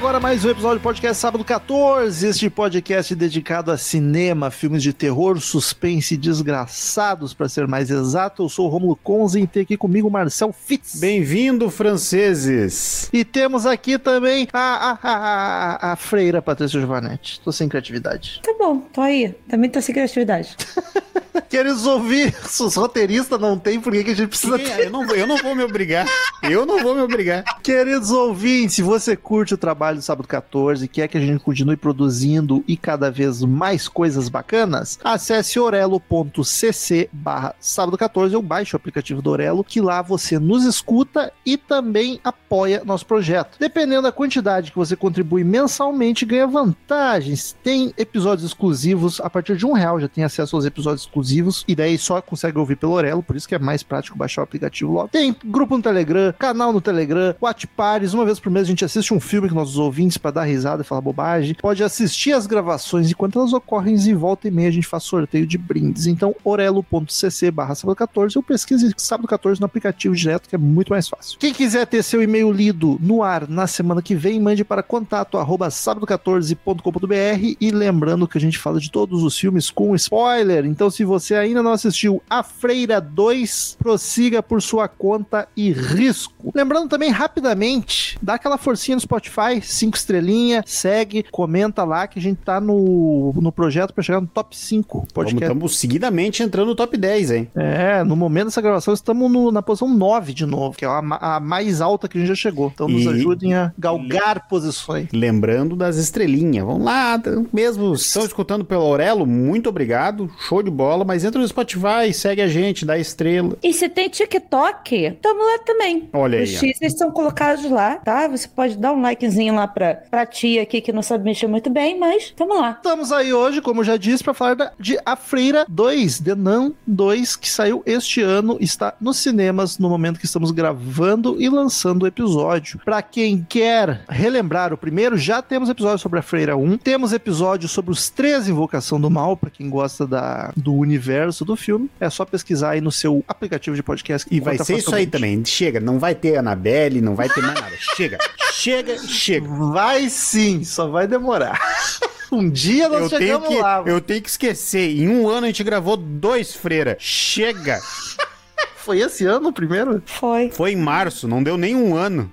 Agora mais um episódio do podcast Sábado 14, este podcast dedicado a cinema, filmes de terror, suspense e desgraçados, para ser mais exato. Eu sou o Romulo Conzen e tem aqui comigo o Marcel Fitz. Bem-vindo, franceses! E temos aqui também a, a, a, a freira Patrícia Giovanetti. Tô sem criatividade. Tá bom, tô aí. Também tô sem criatividade. Queres ouvir? Os roteiristas não tem, por que, que a gente precisa ter? Eu não, vou, eu não vou me obrigar. Eu não vou me obrigar. Queridos ouvintes, se você curte o trabalho do Sábado 14 e quer que a gente continue produzindo e cada vez mais coisas bacanas, acesse orelo.cc barra sábado 14 ou baixe o aplicativo do Orelo, que lá você nos escuta e também apoia nosso projeto. Dependendo da quantidade que você contribui mensalmente, ganha vantagens. Tem episódios exclusivos, a partir de um real já tem acesso aos episódios exclusivos, e daí só consegue ouvir pelo Orelo, por isso que é mais prático baixar o aplicativo logo. Tem grupo no Telegram, canal no Telegram, Watch Pares, uma vez por mês a gente assiste um filme com nossos ouvintes para dar risada e falar bobagem. Pode assistir as gravações enquanto elas ocorrem e volta e meia a gente faz sorteio de brindes. Então, orelo.cc barra sábado 14 ou pesquise sábado 14 no aplicativo direto, que é muito mais fácil. Quem quiser ter seu e-mail lido no ar na semana que vem, mande para contato arroba sábado14.com.br e lembrando que a gente fala de todos os filmes com spoiler. Então, se você ainda não assistiu A Freira 2, prossiga por sua conta e risco. Lembrando também rapidamente, dá aquela forcinha no Spotify, cinco estrelinha, segue, comenta lá que a gente tá no, no projeto para chegar no top 5 podcast. Estamos seguidamente entrando no top 10, hein? É, no momento dessa gravação estamos no- na posição 9 de novo, que é a, a mais alta que a gente já chegou. Então nos E- ajudem a galgar posições. Lembrando das estrelinhas. Vamos lá, mesmo estão escutando pelo Aurelo, muito obrigado, show de bola, mas entra no Spotify, segue a gente, dá estrela. E se tem TikTok, tamo lá também. Olha aí, Os. X são colocados lá, tá? Você pode dar um likezinho lá pra, pra tia aqui que não sabe mexer muito bem, mas tamo lá. Estamos aí hoje, como eu já disse, para falar da- de A Freira 2, The Nun 2, que saiu este ano, está nos cinemas no momento que estamos gravando e lançando o episódio. Para quem quer relembrar o primeiro, já temos episódio sobre A Freira 1, temos episódio sobre os três Invocação do Mal, para quem gosta da, do universo do filme. É só pesquisar aí no seu aplicativo de podcast. E vai ser isso aí também. Chega, não vai ter Anabelle, não vai ter mais nada. Chega, chega, chega. Vai sim, só vai demorar. um dia nós Eu tenho, chegamos que, lá. eu tenho que esquecer. Em um ano a gente gravou dois freira. Chega! Foi esse ano o primeiro? Foi. Foi em março, não deu nem um ano.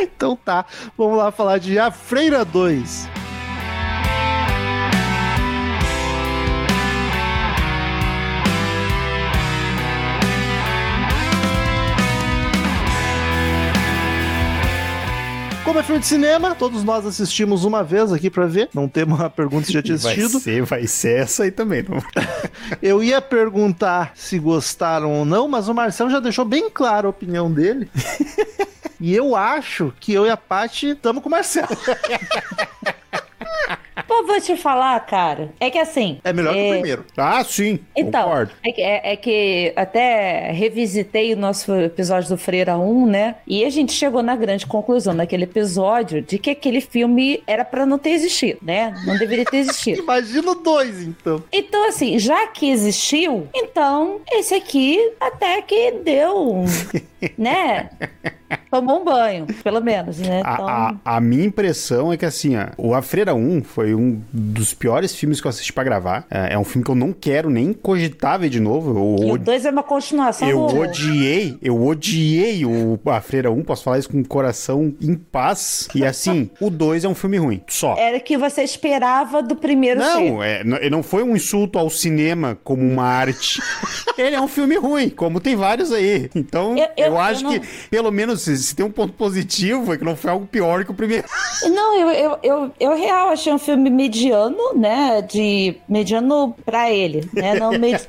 Então tá, vamos lá falar de A Freira 2. Como é filme de cinema, todos nós assistimos uma vez aqui pra ver. Não temos uma pergunta se já tinha Vai assistido. ser, vai ser essa aí também. Não... Eu ia perguntar se gostaram ou não, mas o Marcelo já deixou bem clara a opinião dele. E eu acho que eu e a Paty estamos com o Marcelo. Pô, vou te falar, cara. É que assim. É melhor que o primeiro. Ah, sim. Então, Concordo. é que, é- é que até revisitei o nosso episódio do Freira 1, né? E a gente chegou na grande conclusão naquele episódio de que aquele filme era pra não ter existido, né? Não deveria ter existido. Imagina o dois, então. Então, assim, já que existiu, então esse aqui até que deu, né? Tomou um banho, pelo menos, né? Então, A, a- a minha impressão é que assim, ó, o A Freira 1 foi um dos piores filmes que eu assisti pra gravar. É, é um filme que eu não quero nem cogitar ver de novo. Eu, o od- 2 é uma continuação eu do... odiei, eu odiei o A Freira 1, posso falar isso com o coração em paz. E assim, o 2 é um filme ruim, só. Era o que você esperava do primeiro. Não, é, não foi um insulto ao cinema como uma arte. Ele é um filme ruim, como tem vários aí. Então, eu, Eu- eu- acho eu não- que pelo menos, se, se tem um ponto positivo, é que não foi algo pior que o primeiro. Não, eu, eu, eu, eu real achei um filme mediano, né? De mediano pra ele, né? Não, med...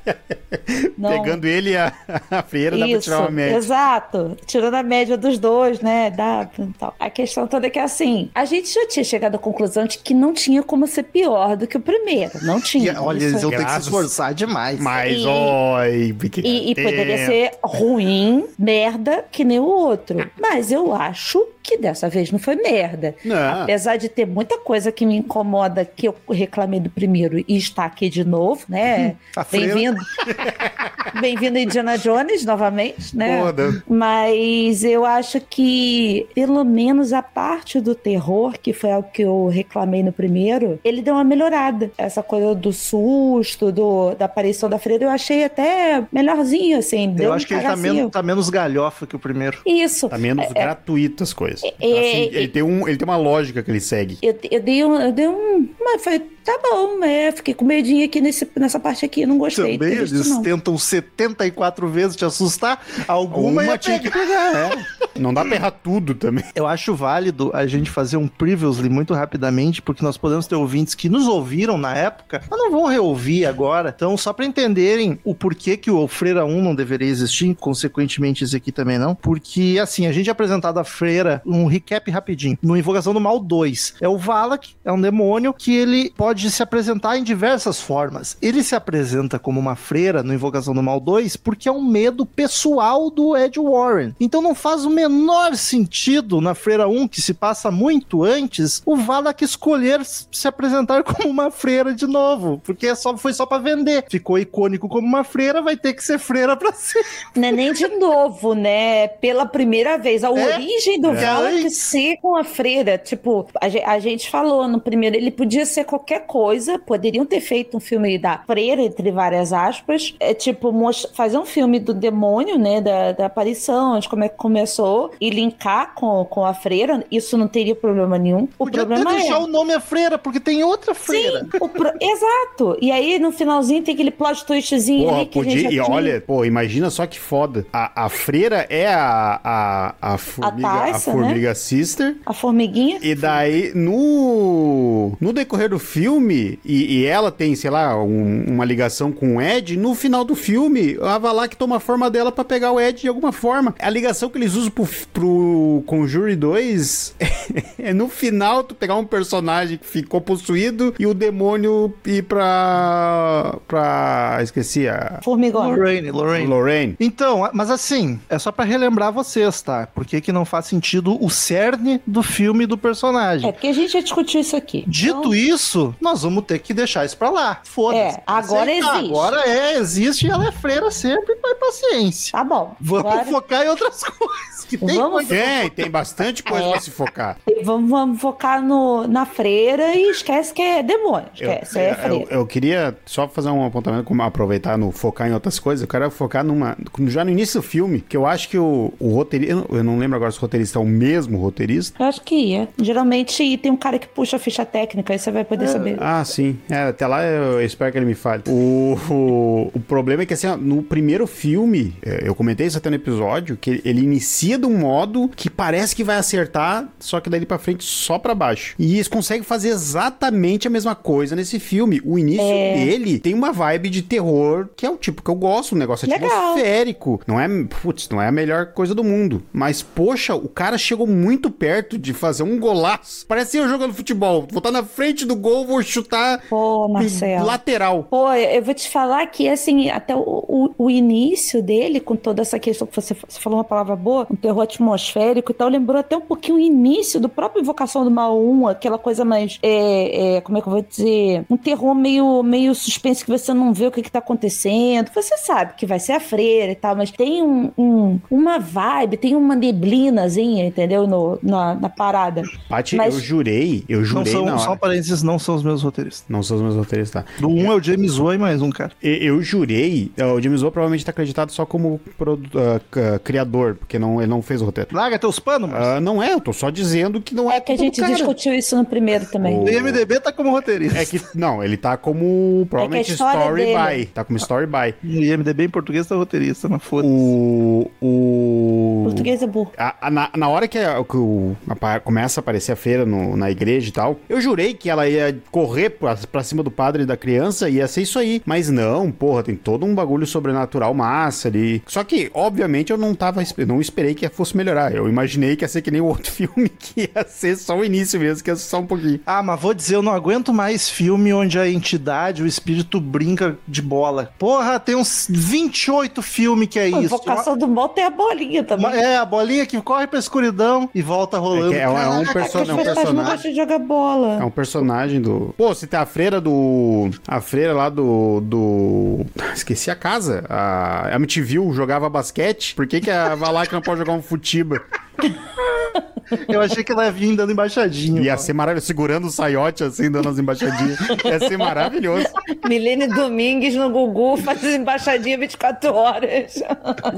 não... Pegando ele e a, a freira, dá pra Isso, tirar uma média. exato. Tirando a média dos dois, né? Dá, tal. A questão toda é que, assim, a gente já tinha chegado à conclusão de que não tinha como ser pior do que o primeiro. Não E, tinha. olha, Isso- eles vão ter que se esforçar demais. Mas, E- oi, E, e poderia ser ruim, merda, que nem o outro. Mas eu acho que dessa vez não foi merda. Não. Apesar de ter muita coisa que me incomoda que eu reclamei do primeiro e está aqui de novo, né? A freira. Bem-vindo. Bem-vindo Indiana Jones novamente, né? Foda. Mas eu acho que, pelo menos a parte do terror, que foi algo que eu reclamei no primeiro, ele deu uma melhorada. Essa coisa do susto, do, da aparição da freira, eu achei até melhorzinho, assim. Eu um acho que ele tá menos, tá menos galhofa que o primeiro. Isso. Tá menos gratuito as coisas. é- Assim, ele, tem um, ele tem uma lógica que ele segue. Eu, eu dei um. Eu dei um. Mas foi, tá bom, é. Fiquei com medinho aqui nesse, nessa parte aqui, não gostei. de Também visto, eles não. tentam 74 vezes te assustar. Alguma, tinha que pegar. é. Não dá pra errar tudo também. Eu acho válido a gente fazer um previously muito rapidamente, porque nós podemos ter ouvintes que nos ouviram na época, mas não vão reouvir agora. Então, só pra entenderem o porquê que o Freira 1 não deveria existir, consequentemente esse aqui também não, porque assim, a gente é apresentado a Freira, um recap rapidinho, no Invocação do Mal 2. É o Valak, é um demônio que ele pode se apresentar em diversas formas. Ele se apresenta como uma freira no Invocação do Mal 2 porque é um medo pessoal do Ed Warren. Então não faz o menor sentido na Freira 1, que se passa muito antes, o Valak escolher se apresentar como uma freira de novo, porque é só, foi só pra vender. Ficou icônico como uma freira, vai ter que ser freira pra ser. Não é nem de novo, né? Pela primeira vez. A É. origem do É. Valak ser com a freira. Tipo, a, a gente falou no primeiro, ele podia ser qualquer coisa. Poderiam ter feito um filme da freira, entre várias aspas. É tipo, fazer um filme do demônio, né? Da, da aparição, de como é que começou. E linkar com, com a freira. Isso não teria problema nenhum. O Podia até problema é. deixar o nome a freira, porque tem outra freira. Sim, o pro- exato. E aí, no finalzinho, tem aquele plot twistzinho Porra, ali que a gente podia. já E tinha. olha, pô, imagina só que foda. A, a freira é a, a, a formiga, a Taissa, formiga sister. A formiguinha. E daí, no, no decorrer do filme, e, e ela tem, sei lá, um- uma ligação com o Ed, no final do filme, a Valak toma a forma dela pra pegar o Ed de alguma forma. A ligação que eles usam pro, pro Conjure 2 é no final tu pegar um personagem que ficou possuído e o demônio ir pra. pra. esqueci a. Formigona. Lorraine, Lorraine. Lorraine. Então, mas assim, é só pra relembrar vocês, tá? Por que que não faz sentido o cerne do filme e do personagem? É, porque a gente já discutiu isso aqui. Dito Então, isso, nós vamos ter que deixar isso pra lá. Foda-se. É, agora Aceitar. existe. Agora é, existe e ela é freira sempre, mas paciência. Tá bom. Vamos Agora, focar em outras coisas. Que tem Vamos coisa- Tem, tem bastante coisa É. pra se focar. vamos, vamos focar no, na freira e esquece que é demônio. Eu, Esquece, é eu, freira. eu queria só fazer um apontamento, como aproveitar no focar em outras coisas. Eu quero focar numa. Já no início do filme, que eu acho que o, o roteirista. Eu não- eu não lembro agora se o roteirista é o mesmo roteirista. Eu acho que ia. Geralmente tem um cara que puxa a ficha técnica, aí você vai poder saber. Ah, sim. É, até lá eu espero que ele me fale. O, o, o problema é que, assim, ó, no primeiro filme, é, eu comentei isso até no episódio, que ele inicia de um modo que parece que vai acertar, só que daí pra frente só pra baixo. E eles conseguem fazer exatamente a mesma coisa nesse filme. O início dele tem uma vibe de terror, que é o tipo que eu gosto, um negócio Legal. atmosférico. Não é, putz, não é a melhor coisa do mundo. Mas, poxa, o cara chegou muito perto de fazer um golaço. Parece eu jogando futebol. Vou estar na frente do gol, vou chutar Pô, Marcelo. lateral. Pô, eu vou te falar que, assim, até o, o, o início dele, com toda essa questão que você, você falou uma palavra boa, um terror atmosférico e tal, lembrou até um pouquinho o início do próprio Invocação do Mal 1, aquela coisa mais, é, é, como é que eu vou dizer, um terror meio, meio suspense que você não vê o que que tá acontecendo. Você sabe que vai ser a freira e tal, mas tem um, um- uma vibe, tem uma neblinazinha, entendeu, no, na, na parada. Paty, Mas- eu jurei, eu Não jurei são, na só parênteses, não são os meus roteiristas. Não são os meus roteiristas, tá? Do um é o James Wan e mais um, cara. E- Eu jurei, é, o James Wan provavelmente tá acreditado só como produ- c- criador, porque não, ele não fez o roteiro. Larga teus panos. Ah, não é, eu tô só dizendo que não é, É que a gente cara. discutiu isso no primeiro também. O- IMDB tá como roteirista. É que, não, ele tá como, provavelmente, história story dele. by. Tá como story by. O IMDB em português tá roteirista, mas foda-se. O, o, Português é burro. A- a- na, na hora que, a- que o- começa a aparecer a freira no- na igreja e tal, eu jurei que ela ia correr pra, pra cima do padre e da criança e ia ser isso aí. Mas não, porra, tem todo um bagulho sobrenatural massa ali. Só que, obviamente, eu não tava. Não esperei que fosse melhorar. Eu imaginei que ia ser que nem o outro filme, que ia ser só o início mesmo, que ia ser só um pouquinho. Ah, mas vou dizer, eu não aguento mais filme onde a entidade, o espírito brinca de bola. Porra, tem uns 28 filmes que é Pô, isso. Invocação do Mal tem a bolinha também. Uma- É, a bolinha que corre pra escuridão e volta rolando. É, que é, um- é um, perso- é um personagem. de jogar bola. É um personagem do. Pô, se tem a freira do. A freira lá do. do... Esqueci a casa. A MTV jogava basquete. Por que, que a Valak não pode jogar um futiba? Eu achei que ela ia vir dando embaixadinha. Ia mano. ser maravilhoso. Segurando o saiote assim, dando as embaixadinhas. Ia ser maravilhoso. Milene Domingues no Gugu faz embaixadinha 24 horas.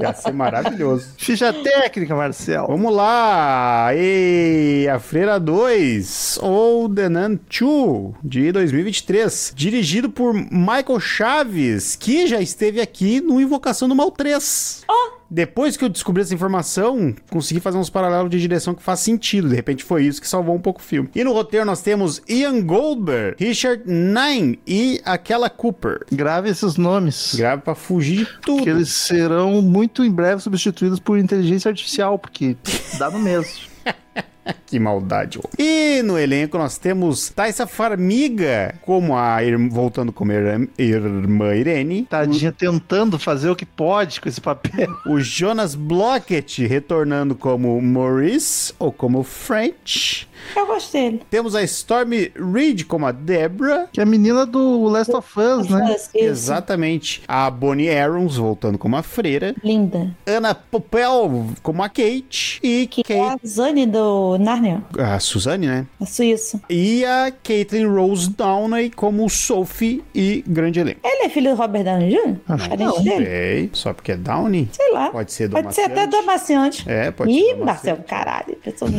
Ia ser maravilhoso. Ficha técnica, Marcel. Vamos lá! E a Freira 2, ou The Nun 2, de 2023. Dirigido por Michael Chaves, que já esteve aqui no Invocação do Mal 3. Depois que eu descobri essa informação, consegui fazer uns paralelos de direção que faz sentido. De repente foi isso que salvou um pouco o filme. E no roteiro nós temos Ian Goldberg, Richard Nine e aquela Cooper. Grave esses nomes. Grave pra fugir de tudo. Que eles serão muito em breve substituídos por inteligência artificial, porque dá no mesmo. Que maldade. ô. E no elenco nós temos Thaisa Farmiga, como a ir- voltando como ir- irmã Irene. Tadinha tentando fazer o que pode com esse papel. O Jonas Blockett retornando como Maurice, ou como French. Eu gostei dele. Temos a Stormy Reed como a Deborah. Que é a menina do Last of Us, né? Isso. Exatamente. A Bonnie Arons voltando como a freira. Linda. Ana Popel como a Kate. E Que é Kate, a Zane do Narnia. a Suzane, né? A Suíça. E a Caitlin Rose Downey como Sophie e grande elenco. Ele é filho do Robert Downey Jr.? Acho que não. dele? Sei, só porque é Downey? Sei lá. Pode ser do Pode ser até do Amaciante. É, pode Ih, ser do Marcelo, caralho. Pessoa.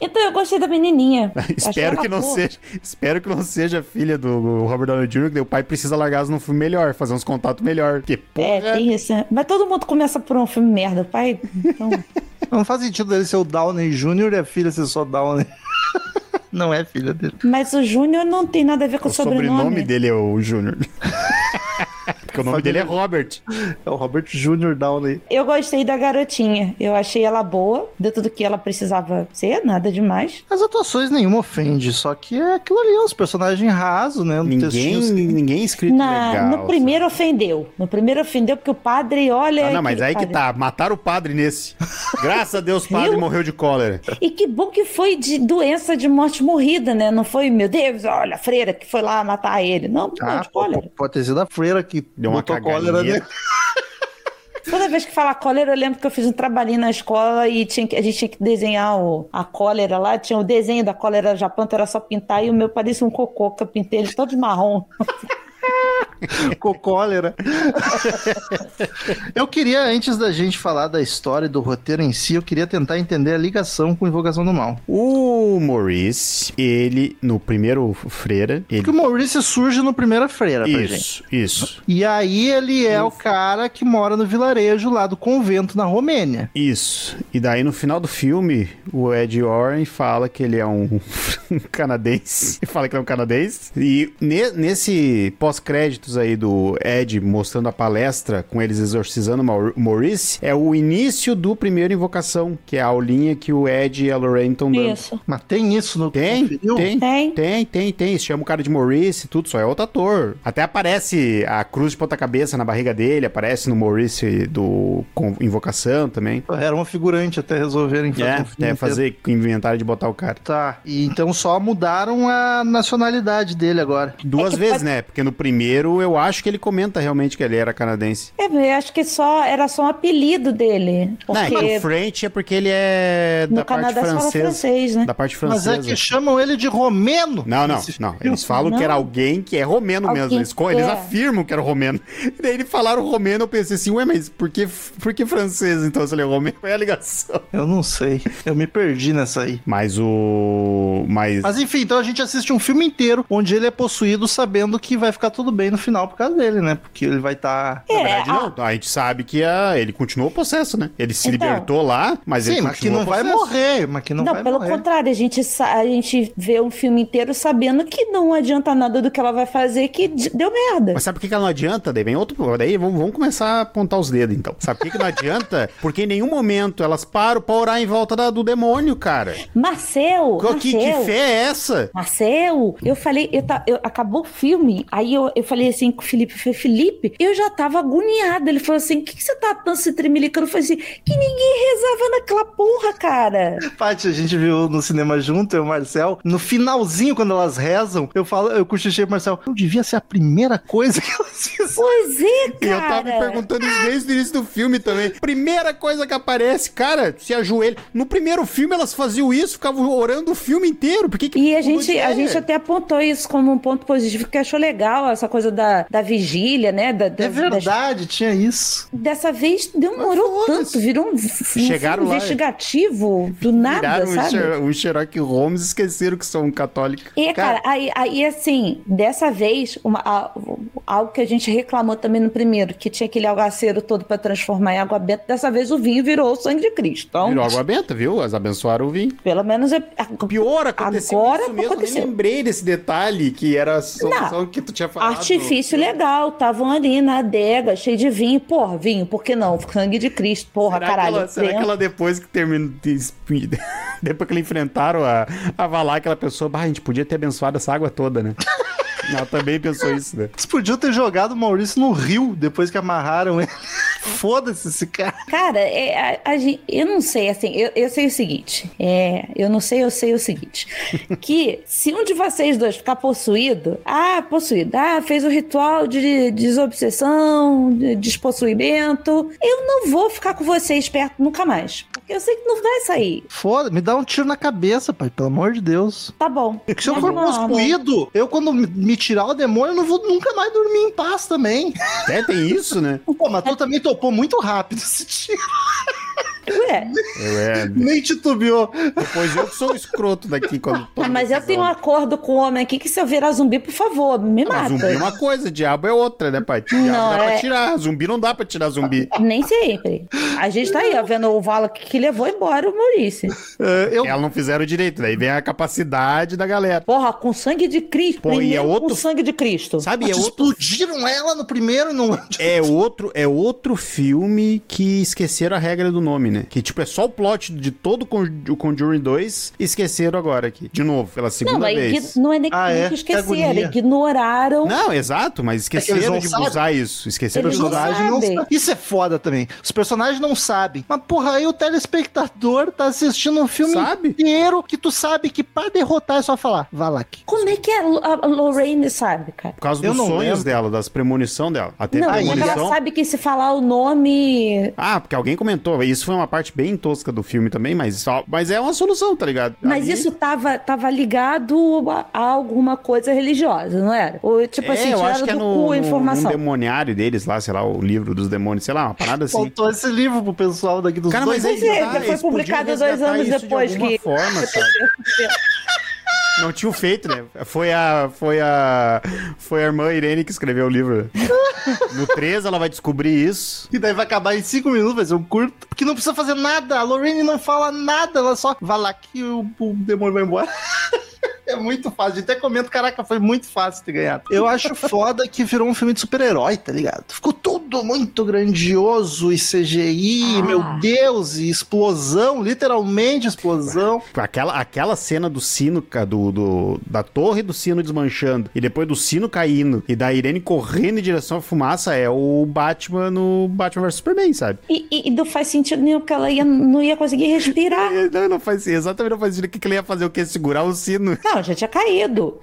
Então eu gostei da menininha. Espero que não boa. seja, espero que não seja filha do Robert Downey Jr., que o pai precisa largar num filme melhor, fazer uns contatos melhor, porque porra, É, tem isso. né? Mas todo mundo começa por um filme merda, pai. Então, Não faz sentido ele ser o Downey Jr. e a filha ser só Downey. Não é filha dele. mas o Júnior não tem nada a ver com o o sobrenome, sobrenome. dele é o Júnior. Porque o nome dele é Robert. É o Robert Jr. Downey. Eu gostei da garotinha. Eu achei ela boa, dentro do que ela precisava ser, nada demais. As atuações nenhuma ofende, só que é aquilo ali, uns personagens rasos, né? Ninguém, textinho ninguém escrito Na- legal. no primeiro ofendeu. No primeiro ofendeu porque o padre, olha. Ah, não, mas aí que padre. tá. Mataram o padre nesse. Graças a Deus, o padre Viu? morreu de cólera. E que bom que foi de doença de morte morrida, né? Não foi, meu Deus, olha, a freira que foi lá matar ele. Não, não, Ah, de cólera. pode ter sido a freira que Deu uma botou cólera cagadinha. nele. Toda vez que fala cólera, eu lembro que eu fiz um trabalhinho na escola e tinha que- a gente tinha que desenhar o- a cólera lá. Tinha o desenho da cólera do Japão, então era só pintar. E o meu parecia um cocô, que eu pintei ele todo de marrom. Com cólera. eu queria, antes da gente falar da história e do roteiro em si, eu queria tentar entender a ligação com Invocação do Mal. O Maurice, ele, no primeiro Freira, ele. Porque o Maurício surge no Primeira Freira pra gente. Isso, isso. E aí ele é o cara que mora no vilarejo lá do convento na Romênia. Isso. E daí no final do filme, o Ed Warren fala que ele é um, um canadense. Ele fala que ele é um canadense. E ne- nesse pós-créditos aí do Ed mostrando a palestra com eles exorcizando o Maur- Maurice, é o início do primeiro Invocação, que é a aulinha que o Ed e a Lorraine estão dando. Isso. Mas tem isso no Tem, tem, Tem. tem, tem, tem. Chama o cara de Maurice e tudo, só é outro ator. Até aparece a cruz de ponta-cabeça na barriga dele, aparece no Maurice do com- Invocação também. Era uma figurante até resolverem fazer É, um até inteiro. fazer inventário de botar o cara. Tá, e então só mudaram a nacionalidade dele agora. Duas que vezes, pode- né? Porque no primeiro eu acho que ele comenta realmente que ele era canadense. É, eu acho que só era só um apelido dele. Não, é que Porque o French é porque ele é no da parte Canadá se fala francesa. francês, né? Da parte Mas francesa. é que chamam ele de romeno. Não, não, não. Eles falam Não. que era alguém que é romeno mesmo. Alguém Eles, co- eles é. afirmam que era romeno. E daí eles falaram romeno, eu pensei assim, ué, mas por que, por que francês então se ele é romeno? Qual é a ligação? Eu não sei. Eu me perdi nessa aí. Mas o. Mas. Mas enfim, então a gente assiste um filme inteiro onde ele é possuído sabendo que vai ficar tudo bem no final por causa dele, né? Porque ele vai estar. Na É, verdade, a- não. A gente sabe que a, ele continuou o processo, né? Ele se Então. libertou lá, mas Sim, ele mas que continuou não vai morrer, mas que não, Não, vai pelo morrer. contrário, a gente, sa- a gente vê um filme inteiro sabendo que não adianta nada do que ela vai fazer, que deu merda. Mas sabe por que que ela não adianta? Daí vem outro. Daí vamos, vamos começar a apontar os dedos, então. Sabe por que, que não adianta? Porque em nenhum momento elas param pra orar em volta da- do demônio, cara. Marcel, Que, que Marcel, fé é essa? Marcel, eu falei, eu ta- eu- acabou o filme, aí eu, eu falei assim com o Felipe, eu falei, Felipe, eu já tava agoniada. Ele falou assim: o que, que você tá tanto se tremelicando? Eu falei assim: que ninguém rezava naquela porra, cara. Paty, a gente viu no cinema junto, eu e o Marcel. No finalzinho, quando elas rezam, eu falo, eu cochichei pro Marcel, não devia ser a primeira coisa que elas fizeram. Pois é, E cara. eu tava me perguntando isso desde o início do filme também. Primeira coisa que aparece, cara, se ajoelha. No primeiro filme elas faziam isso, ficavam orando o filme inteiro. Por que que E a gente, de a ideia? gente até apontou isso como um ponto positivo, que achou legal essa coisa da, da vigília, né? Da, da- É verdade, tinha isso. das- dessa vez demorou Mas tanto, virou um, um Chegaram lá, investigativo do nada, sabe? Um Sherlock Holmes esqueceram que são católicos. E, cara, aí, aí, assim, dessa vez, uma- a- algo que a gente reclamou também no primeiro, que tinha aquele algaceiro todo pra transformar em água benta, dessa vez o vinho virou o sangue de Cristo. Então, Virou água benta, viu? As abençoaram o vinho. pelo menos é. Pior, aconteceu Agora isso mesmo. aconteceu. Nem lembrei desse detalhe que era a solução que tu tinha falado. Artifício legal, estavam ali na adega, cheio de vinho. Porra, vinho, por que não? Sangue de Cristo, porra, Será caralho. Que ela, será que ela depois que terminou. depois que eles enfrentaram a, a Valak, aquela pessoa, bah, a gente podia ter abençoado essa água toda, né? ela também pensou isso, né? Eles podiam ter jogado o Maurício no rio depois que amarraram ele. Foda-se esse cara. Cara, é, a- a gente- eu não sei, assim, eu, eu sei o seguinte. É, eu não sei, eu sei o seguinte. que se um de vocês dois ficar possuído, ah, possuído, ah, fez o ritual de desobsessão, de despossuimento, eu não vou ficar com vocês perto nunca mais. Porque eu sei que não vai sair. Foda, me dá um tiro na cabeça, pai, pelo amor de Deus. Tá bom. Porque se eu Mas for possuído, eu quando me- me tirar o demônio, eu não vou nunca mais dormir em paz também. É, tem isso, né? Pô, mas tu também topou muito rápido esse tiro. Ué, Eu, é, Nem titubeou. depois eu sou o escroto daqui quando ah, mas eu tenho um acordo com o homem aqui que se eu virar zumbi, por favor, me Ah, mas mata. zumbi é uma coisa, diabo é outra, né, pai? Diabo Não, dá pra é- tirar. Zumbi não dá pra tirar zumbi. Nem sempre. A gente tá aí, ó, vendo o Vala que, levou embora o Maurício. É, eu, Elas não fizeram direito. Daí vem a capacidade da galera. Porra, com sangue de Cristo. Pô, e é outro- Com sangue de Cristo. Sabe, é outro, explodiram ela no primeiro e não. é outro, é outro filme que esqueceram a regra do nome, né? Que tipo é só o plot de todo o Con- o Conjuring 2 e esqueceram agora aqui. De novo, pela segunda Não, é vez. não é nem Ah, é? que Que esqueceram, ignoraram. Não, exato, mas esqueceram não de sabem. usar isso. Esqueceram Eles de usar. sabem. Isso é foda também. Os personagens não sabem. Mas, porra, aí o telespectador tá assistindo um filme Sabe? inteiro que tu sabe que pra derrotar é só falar, Valak. Como é que a, a- Lorraine sabe, cara? Por causa Eu dos sonhos lembro. dela, das premonição dela. Até Não, é premonição. ela sabe que se falar o nome. Ah, porque alguém comentou. Isso foi uma parte bem tosca do filme também, mas, só, mas é uma solução, tá ligado? Mas Ali- isso tava, tava ligado a, a alguma coisa religiosa, não era? Ou, tipo é, assim, eu acho que é do no, cu a no, informação. num demoniário deles lá, sei lá, o livro dos demônios, sei lá, uma parada assim. Faltou esse livro pro pessoal daqui dos Cara, dois. mas aí Pois é, já foi publicado dois anos depois de que- forma, sabe? Não tinham feito, né? Foi a, foi a, foi a irmã Irene que escreveu o livro. No 3 ela vai descobrir isso. E daí vai acabar em 5 minutos, vai ser um curto. Porque não precisa fazer nada. A Lorraine não fala nada, ela só vai lá que o, o demônio vai embora. É muito fácil. A gente até comenta, caraca, foi muito fácil ter ganhado. Eu acho foda que virou um filme de super-herói, tá ligado? Ficou tudo muito grandioso e CGI, Ah. meu Deus, e explosão, literalmente explosão. Aquela, aquela cena do sino, do, do- da torre do sino desmanchando, e depois do sino caindo, e da Irene correndo em direção à fumaça, é o Batman no Batman vs Superman, sabe? E, e- e não faz sentido nenhum que ela ia, não ia conseguir respirar. Não, não faz exatamente não faz sentido. O que, que ele ia fazer? O quê? Segurar o sino. Não, já tinha caído.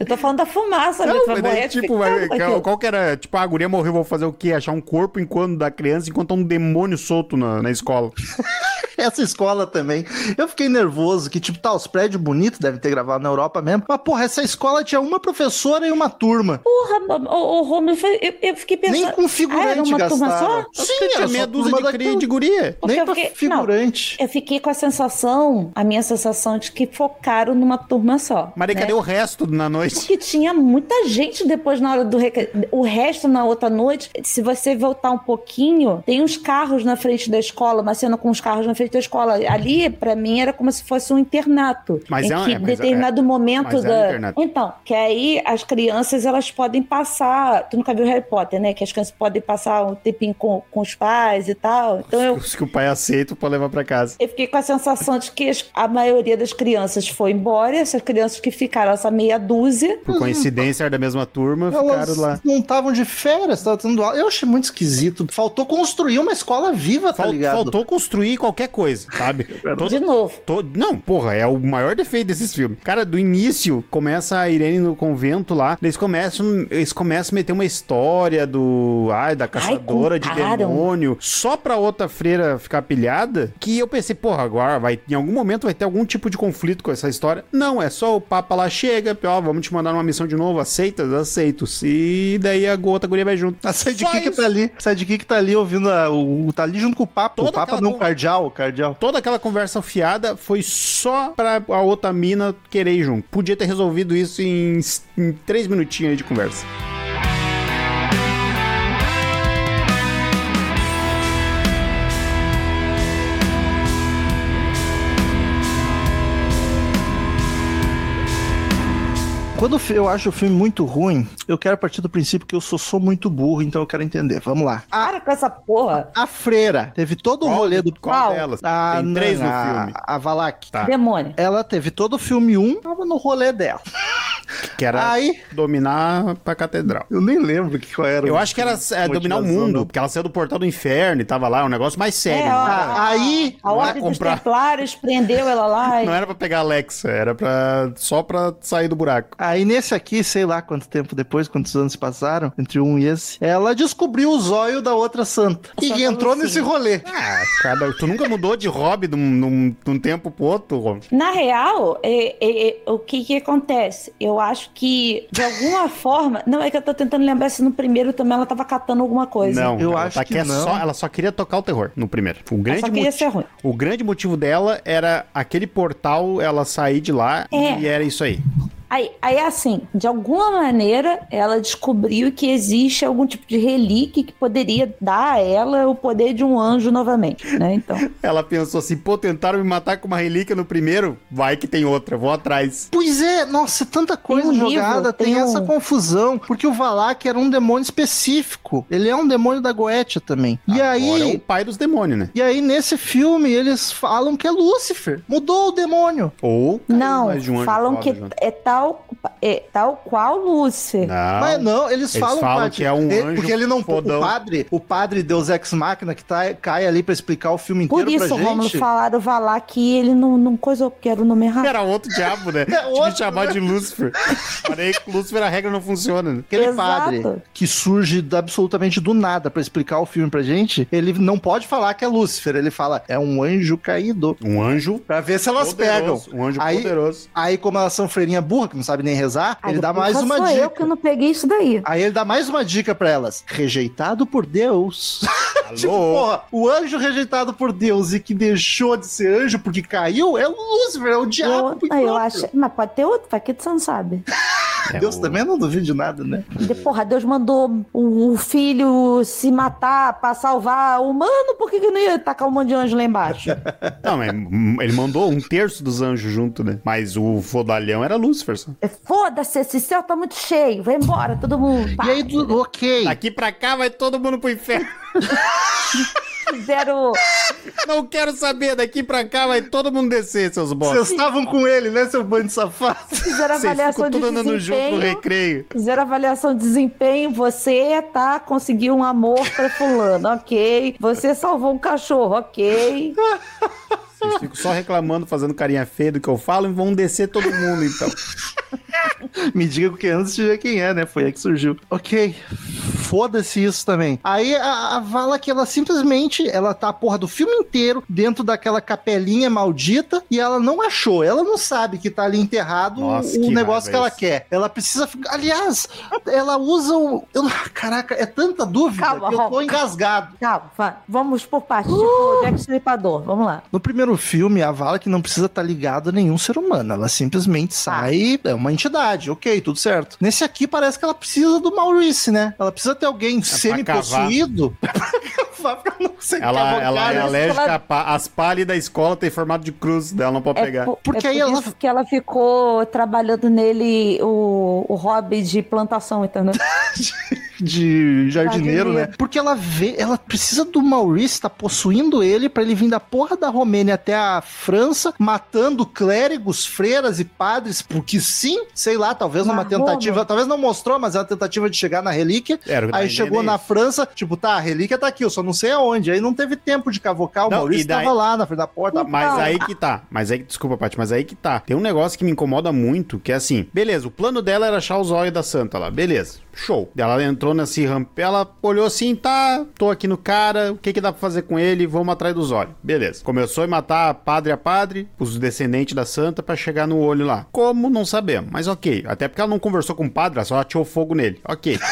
Eu tô falando da fumaça, Não, mas mas vai morrer tipo, vai- qual, qual que era? Tipo, a guria morreu, vou fazer o quê? Achar um corpo enquanto da criança enquanto um demônio solto na, na escola. Essa escola também. Eu fiquei nervoso, que tipo, tá, os prédios bonitos, devem ter gravado na Europa mesmo. Mas, porra, essa escola tinha uma professora e uma turma. Porra, o, o Romulo, eu, eu fiquei pensando. Nem com figurante ah, era uma turma gastaram. só? Sim, tinha era meia dúzia turma de, de guria. Porque Nem eu pra fiquei- figurante. Eu fiquei com a sensação, a minha sensação de que focaram numa turma só. Mas daí né? cadê o resto na noite? Noite. porque tinha muita gente depois na hora do recreio. O resto na outra noite, se você voltar um pouquinho, tem uns carros na frente da escola, uma cena com os carros na frente da escola. Ali, pra mim, era como se fosse um internato. Mas em é um- que é, é- determinado momento mas é um da. Então, que aí as crianças elas podem passar. Tu nunca viu Harry Potter, né? Que as crianças podem passar um tempinho com, com os pais e tal. Então eu, Os que o pai aceita pra levar pra casa. eu fiquei com a sensação de que a maioria das crianças foi embora, essas crianças que ficaram, essa meia dúzia. Por coincidência, era da mesma turma, Elas ficaram lá. não estavam de férias, estavam tendo aula. Eu achei muito esquisito. Faltou construir uma escola viva, tá Fal- ligado? faltou construir qualquer coisa, sabe? Todo- De novo. To- Não, porra, é o maior defeito desses filmes. Cara, do início, começa a Irene no convento lá, eles começam, eles começam a meter uma história do, ai, da caçadora de contaram. demônio, só pra outra freira ficar pilhada, que eu pensei, porra, agora vai, em algum momento vai ter algum tipo de conflito com essa história. Não, é só o Papa lá chega, ó, vamos te mandar numa missão de novo, aceitas? Aceito. E daí a outra guria vai junto. A sidekick tá ali. A sidekick tá ali ouvindo a, o. Tá ali junto com o Papa. Toda o Papa aquela não, con- cardeal, o cardeal. Toda aquela conversa fiada foi só pra a outra mina querer ir junto. Podia ter resolvido isso em, em três minutinhos aí de conversa. Quando eu acho o filme muito ruim, eu quero partir do princípio que eu sou, sou muito burro, então eu quero entender. Vamos lá. A, Para com essa porra. a freira teve todo o rolê do. qual Qual? delas? A, Tem três no a, filme. A Valak. Tá. Demônio. Ela teve todo o filme 1, tava no rolê dela. Que era Aí, dominar pra catedral. eu nem lembro que qual era. Eu acho que era é, dominar o mundo, não. porque ela saiu do portal do inferno e tava lá, um negócio mais sério. É, não, ó. era, Ah, aí, A Não Ordem dos comprar. Templários prendeu ela lá. e- não era pra pegar a Alexa, era pra, só pra sair do buraco. Aí nesse aqui, sei lá quanto tempo depois, quantos anos se passaram, entre um e esse, ela descobriu o zóio da outra santa. E Santa entrou Lucia. nesse rolê. Ah, cada, tu nunca mudou de hobby de um, de um- de um tempo pro outro, Rob? Na real, é- é- é- o que que acontece? Eu acho que, de alguma forma... Não, é que eu tô tentando lembrar se no primeiro também ela tava catando alguma coisa. Não, Eu ela acho tá que não. Só, ela só queria tocar o terror no primeiro. O grande, só queria ser ruim. o grande motivo dela era aquele portal, ela sair de lá É. e era isso aí. Aí, aí, assim, de alguma maneira, ela descobriu que existe algum tipo de relíquia que poderia dar a ela o poder de um anjo novamente, né? Então, Ela pensou assim, pô, tentaram me matar com uma relíquia no primeiro, vai que tem outra, vou atrás. Pois é, nossa, tanta coisa um livro, jogada, tem, tem um- essa confusão, porque o Valak era um demônio específico. Ele é um demônio da Goetia também. E Agora é aí, o pai dos demônios, né? e aí nesse filme eles falam que é Lúcifer. Mudou o demônio. Ou caiu não, mais de um anjo falam que junto. é tal, é tal qual Lúcifer. Não. Mas não, eles, Eles falam, que é um ele- anjo porque ele não fodão. o padre, o padre Deus Ex Machina que tá, cai ali pra explicar o filme Por inteiro isso, pra Romulo, gente. falaram Valá que ele não, não coisou, porque era o nome errado. Era outro diabo, né? Tinha outro, que chamar né? de Lúcifer. Parei que Lúcifer a regra não funciona, né? Aquele Exato. padre que surge absolutamente do nada pra explicar o filme pra gente, ele não pode falar que é Lúcifer, ele fala é um anjo caído. Um anjo Pra ver se elas pegam. poderoso. Um anjo Aí- poderoso. Aí, como elas são freirinha burra, que não sabe nem rezar, Ai, ele dá mais uma sou dica. eu que não peguei isso daí. Aí ele dá mais uma dica pra elas. Rejeitado por Deus. tipo, Alô? porra, o anjo rejeitado por Deus e que deixou de ser anjo porque caiu é o Lúcifer, é o diabo. Eu, eu acho, mas pode ter outro, vai que tu não sabe. É Deus o- também não duvide de nada, né? De, porra, Deus mandou o, o filho se matar pra salvar o humano, por que, que não ia tacar um monte de anjo lá embaixo? Não, mas ele mandou um terço dos anjos junto, né? Mas o fodalhão era Lúcifer só. É, Foda-se, esse céu tá muito cheio, vai embora, todo mundo. Pá, E aí, do, ok. Daqui pra cá vai todo mundo pro inferno. fizeram. Não quero saber, daqui pra cá vai todo mundo descer, seus bosta. Vocês estavam com ele, né, seu bando de safado? Fizeram Vocês avaliação de tudo desempenho. recreio. Fizeram avaliação de desempenho. Você tá conseguiu um amor pra fulano, ok. Você salvou um cachorro, ok. Vocês ficam só reclamando, fazendo carinha feia do que eu falo e vão descer todo mundo, então. Me diga que antes de ver quem é, né? Foi aí que surgiu. Ok. foda-se isso também. Aí a, a Vala que ela simplesmente, ela tá a porra do filme inteiro dentro daquela capelinha maldita e ela não achou, ela não sabe que tá ali enterrado Nossa, o que negócio que ela quer. Ela precisa ficar. Aliás, ela usa o. eu- caraca, é tanta dúvida Calma, que eu tô Rob. engasgado. Calma, vamos por partes. Tipo, Jack Stripador, vamos lá. No primeiro filme, a Vala que não precisa estar ligada a nenhum ser humano. Ela simplesmente sai, é uma entidade, ok, tudo certo. Nesse aqui parece que ela precisa do Maurice, né? Ela precisa ter alguém semi-possuído pra cavar, pra não ser Ela, ela é alérgica ela- a as palhas da escola tem formato de cruz, dela não pode pegar. por- Porque é aí por ela- isso que ela ficou trabalhando nele o, o hobby de plantação, entendeu? de jardineiro, né? Porque ela vê, ela precisa do Maurice, tá possuindo ele pra ele vir da porra da Romênia até a França, matando clérigos, freiras e padres, porque sim, sei lá, talvez numa tentativa, talvez não mostrou, mas é uma tentativa de chegar na relíquia. Era o que Aí chegou na isso. França, tipo, tá, a relíquia tá aqui, eu só não sei aonde. Aí não teve tempo de cavocar, o Não, Maurício daí- tava lá na frente da porta. Mas Não. aí que tá. Mas aí, desculpa, Paty, mas aí que tá. Tem um negócio que me incomoda muito, que é assim, beleza, o plano dela era achar os olhos da santa lá, beleza. Show. Ela entrou nesse ramp, ela olhou assim, tá, tô aqui no cara, o que que dá pra fazer com ele? Vamos atrás dos olhos. Beleza. Começou a matar padre a padre, os descendentes da santa, pra chegar no olho lá. Como? Não sabemos, mas ok. Até porque ela não conversou com o padre, ela só atirou fogo nele. Ok.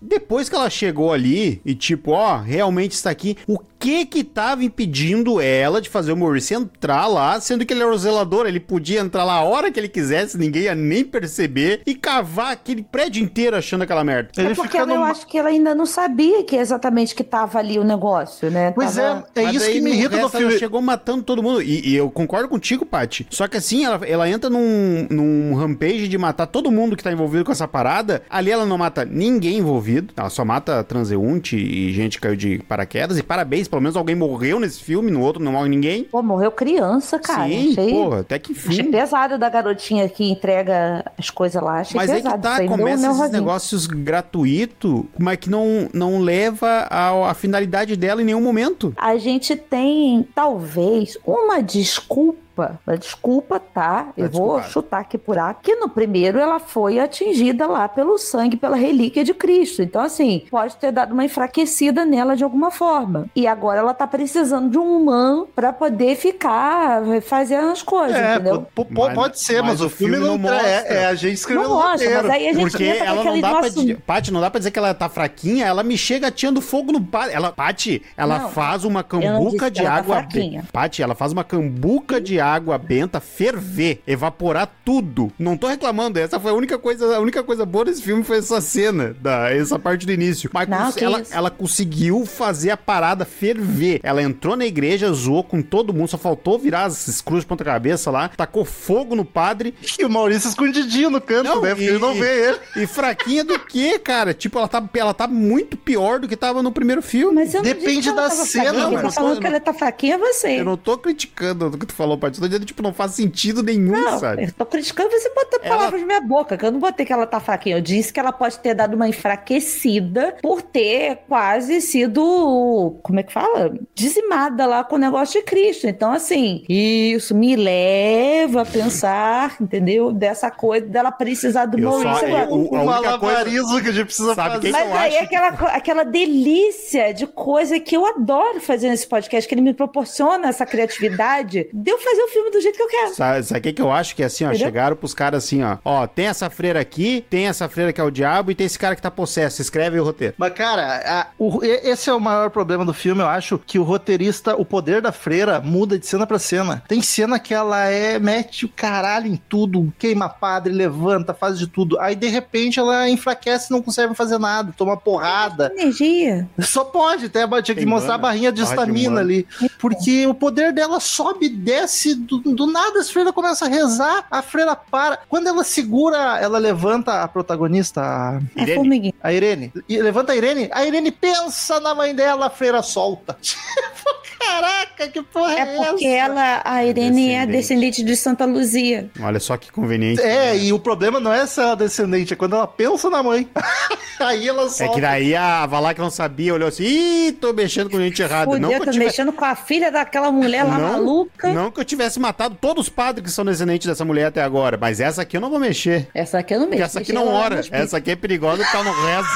Depois que ela chegou ali e tipo, ó, realmente está aqui, o que que tava impedindo ela de fazer o Maurice entrar lá, sendo que ele era o zelador, ele podia entrar lá a hora que ele quisesse, ninguém ia nem perceber e cavar aquele prédio inteiro achando aquela merda. Ele é porque ela, eu acho que ela ainda não sabia que exatamente que tava ali o negócio, né? Pois Tava- é, é Mas isso que me irrita no resto ela filme. chegou matando todo mundo. E, e eu concordo contigo, Paty. Só que assim, ela, ela entra num, num rampage de matar todo mundo que tá envolvido com essa parada. Ali ela não mata ninguém envolvido. Ela só mata transeunte e gente que caiu de paraquedas. E parabéns, pelo menos alguém morreu nesse filme, no outro não morre ninguém. Pô, morreu criança, cara. Sim, achei, porra, até que achei fim. pesado da garotinha que entrega as coisas lá. Achei Mas é pesado. que tá, aí me deu um começa esses nervosinho. negócios gratuitos, mas que não, não leva à finalidade dela em nenhum momento. A gente tem, talvez, uma desculpa. Uma desculpa, tá? Eu vou desculpado. chutar aqui por ar. Que no primeiro ela foi atingida lá pelo sangue, pela relíquia de Cristo. Então, assim, pode ter dado uma enfraquecida nela de alguma forma. E agora ela tá precisando de um humano pra poder ficar, fazer as coisas, É, entendeu? Mas- pode ser, mas, mas o filme, filme não, não tra- é, mostra. é a gente escrevendo Não mostra, roteiro. mas aí a gente Porque ela não dá pra dizer. Paty, não dá pra dizer que ela tá fraquinha, ela me chega atirando fogo no. Ela, Paty, ela Não, faz uma cambuca de tá água benta. Paty, ela faz uma cambuca de água benta ferver, evaporar tudo. Não tô reclamando, essa foi a única coisa, a única coisa boa desse filme foi essa cena, da, essa parte do início. Mas Não, ela, ela conseguiu fazer a parada ferver. Ela entrou na igreja, zoou com todo mundo, só faltou virar as cruzes de ponta cabeça lá, tacou fogo no padre E o Maurício escondidinho no canto, né? Porque e- ele não vê ele. E fraquinha do que, cara? Tipo, ela tá, ela tá muito pior do que tava no primeiro filme. Mas eu não Depende disse que ela da tava cena, mano. tá falando que ela tá fraquinha é você. Eu não tô criticando o que tu falou, Paty. Tô dizendo, tipo, não faz sentido nenhum, Não, sabe? eu tô criticando você botar Ela- palavras na minha boca, que eu não botei que ela tá fraquinha. Eu disse que ela pode ter dado uma enfraquecida por ter quase sido, como é que fala? Dizimada lá com o negócio de Cristo. Então, assim, isso me leva a pensar, entendeu? Dessa coisa dela precisar do Eu só- Maurício eu- agora. o- a única malabarismo que a gente precisa Sabe fazer. quem- Mas aí é acho aquela, aquela delícia de coisa que eu adoro fazer nesse podcast, que ele me proporciona essa criatividade de eu fazer o filme do jeito que eu quero. Sabe, sabe o que, que eu acho que é assim, ó? Entendeu? Chegaram pros caras assim, ó. Ó, tem essa freira aqui, tem essa freira que é o diabo e tem esse cara que tá possesso. Escreve o roteiro. Mas, cara, a- o- e- esse é o maior problema do filme. Eu acho que o roteirista, o poder da freira muda de cena pra cena. Tem cena que ela é, mete o caralho em tudo, queima padre, levanta, faz de tudo. Aí, de repente, ela enfraquece e não consegue fazer nada, toma porrada. Energia. Só pode, até tinha que Tem mostrar a mana, barrinha de estamina ali. Porque o poder dela sobe, desce, do, do nada a freira começa a rezar, a freira para. Quando ela segura, ela levanta a protagonista, a A Irene. formiguinha. a Irene. E levanta a Irene. A Irene pensa na mãe dela, a freira solta. Tipo, caraca, que porra é, É porque essa? ela, a Irene é Descendente. descendente de Santa Luzia. Olha só que conveniente. É, e o problema não é ser ela descendente, é quando ela pensa na mãe. Aí ela É solta. que daí a Valak não sabia, olhou assim, ih, tô mexendo com gente errada. Não Podia que, tá eu tivesse, mexendo com a filha daquela mulher lá Não, maluca. não que eu tivesse matado todos os padres que são descendentes dessa mulher até agora, mas essa aqui eu não vou mexer. Essa aqui eu não Porque mexo. essa aqui não ora. Essa aqui é perigosa porque ela não reza.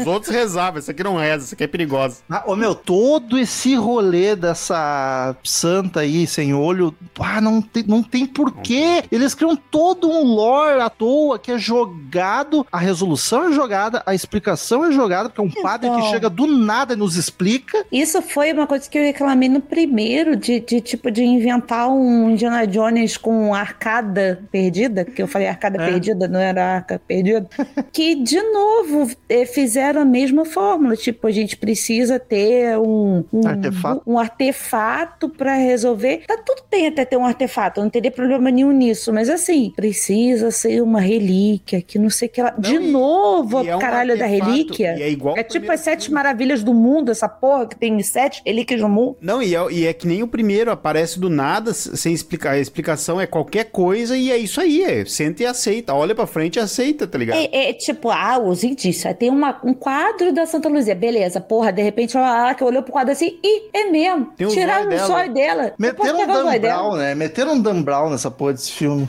Os outros rezavam, essa aqui não reza, essa aqui é perigosa. Ah, ô meu, todo esse rolê dessa santa aí sem olho, ah, não tem, não tem porquê. Eles criam todo um lore à toa que é jogado, a resolução é jogada, a explicação é jogada, porque é um padre que Então. chega do nada e nos explica. Isso foi uma coisa que eu reclamei no primeiro, de, de tipo de inventar um Indiana Jones com arcada perdida, que eu falei arcada É. perdida, não era arca perdida, que de novo eh, fizeram a mesma fórmula, tipo a gente precisa ter um um Artefato. um artefato para resolver. Tá tudo bem até ter um artefato, não teria problema nenhum nisso, mas assim precisa ser uma relíquia, que não sei o que lá. De e- novo, e é um caralho da artefato, relíquia. é igual É tipo as sete filme. maravilhas do mundo, essa porra que tem sete relíquias do mundo. Não, e é, e é que nem o primeiro, aparece do nada, sem explicar. A explicação é qualquer coisa e é isso aí. É, senta e aceita. Olha pra frente e aceita, tá ligado? É, é tipo, ah, os indícios. Tem uma, um quadro da Santa Luzia. Beleza, porra, de repente ela que olhou pro quadro assim, ih, é mesmo. Tem Tiraram o zóio dela. Meteram um Dan? Brown, né? Meteram um Dan Brown nessa porra desse filme.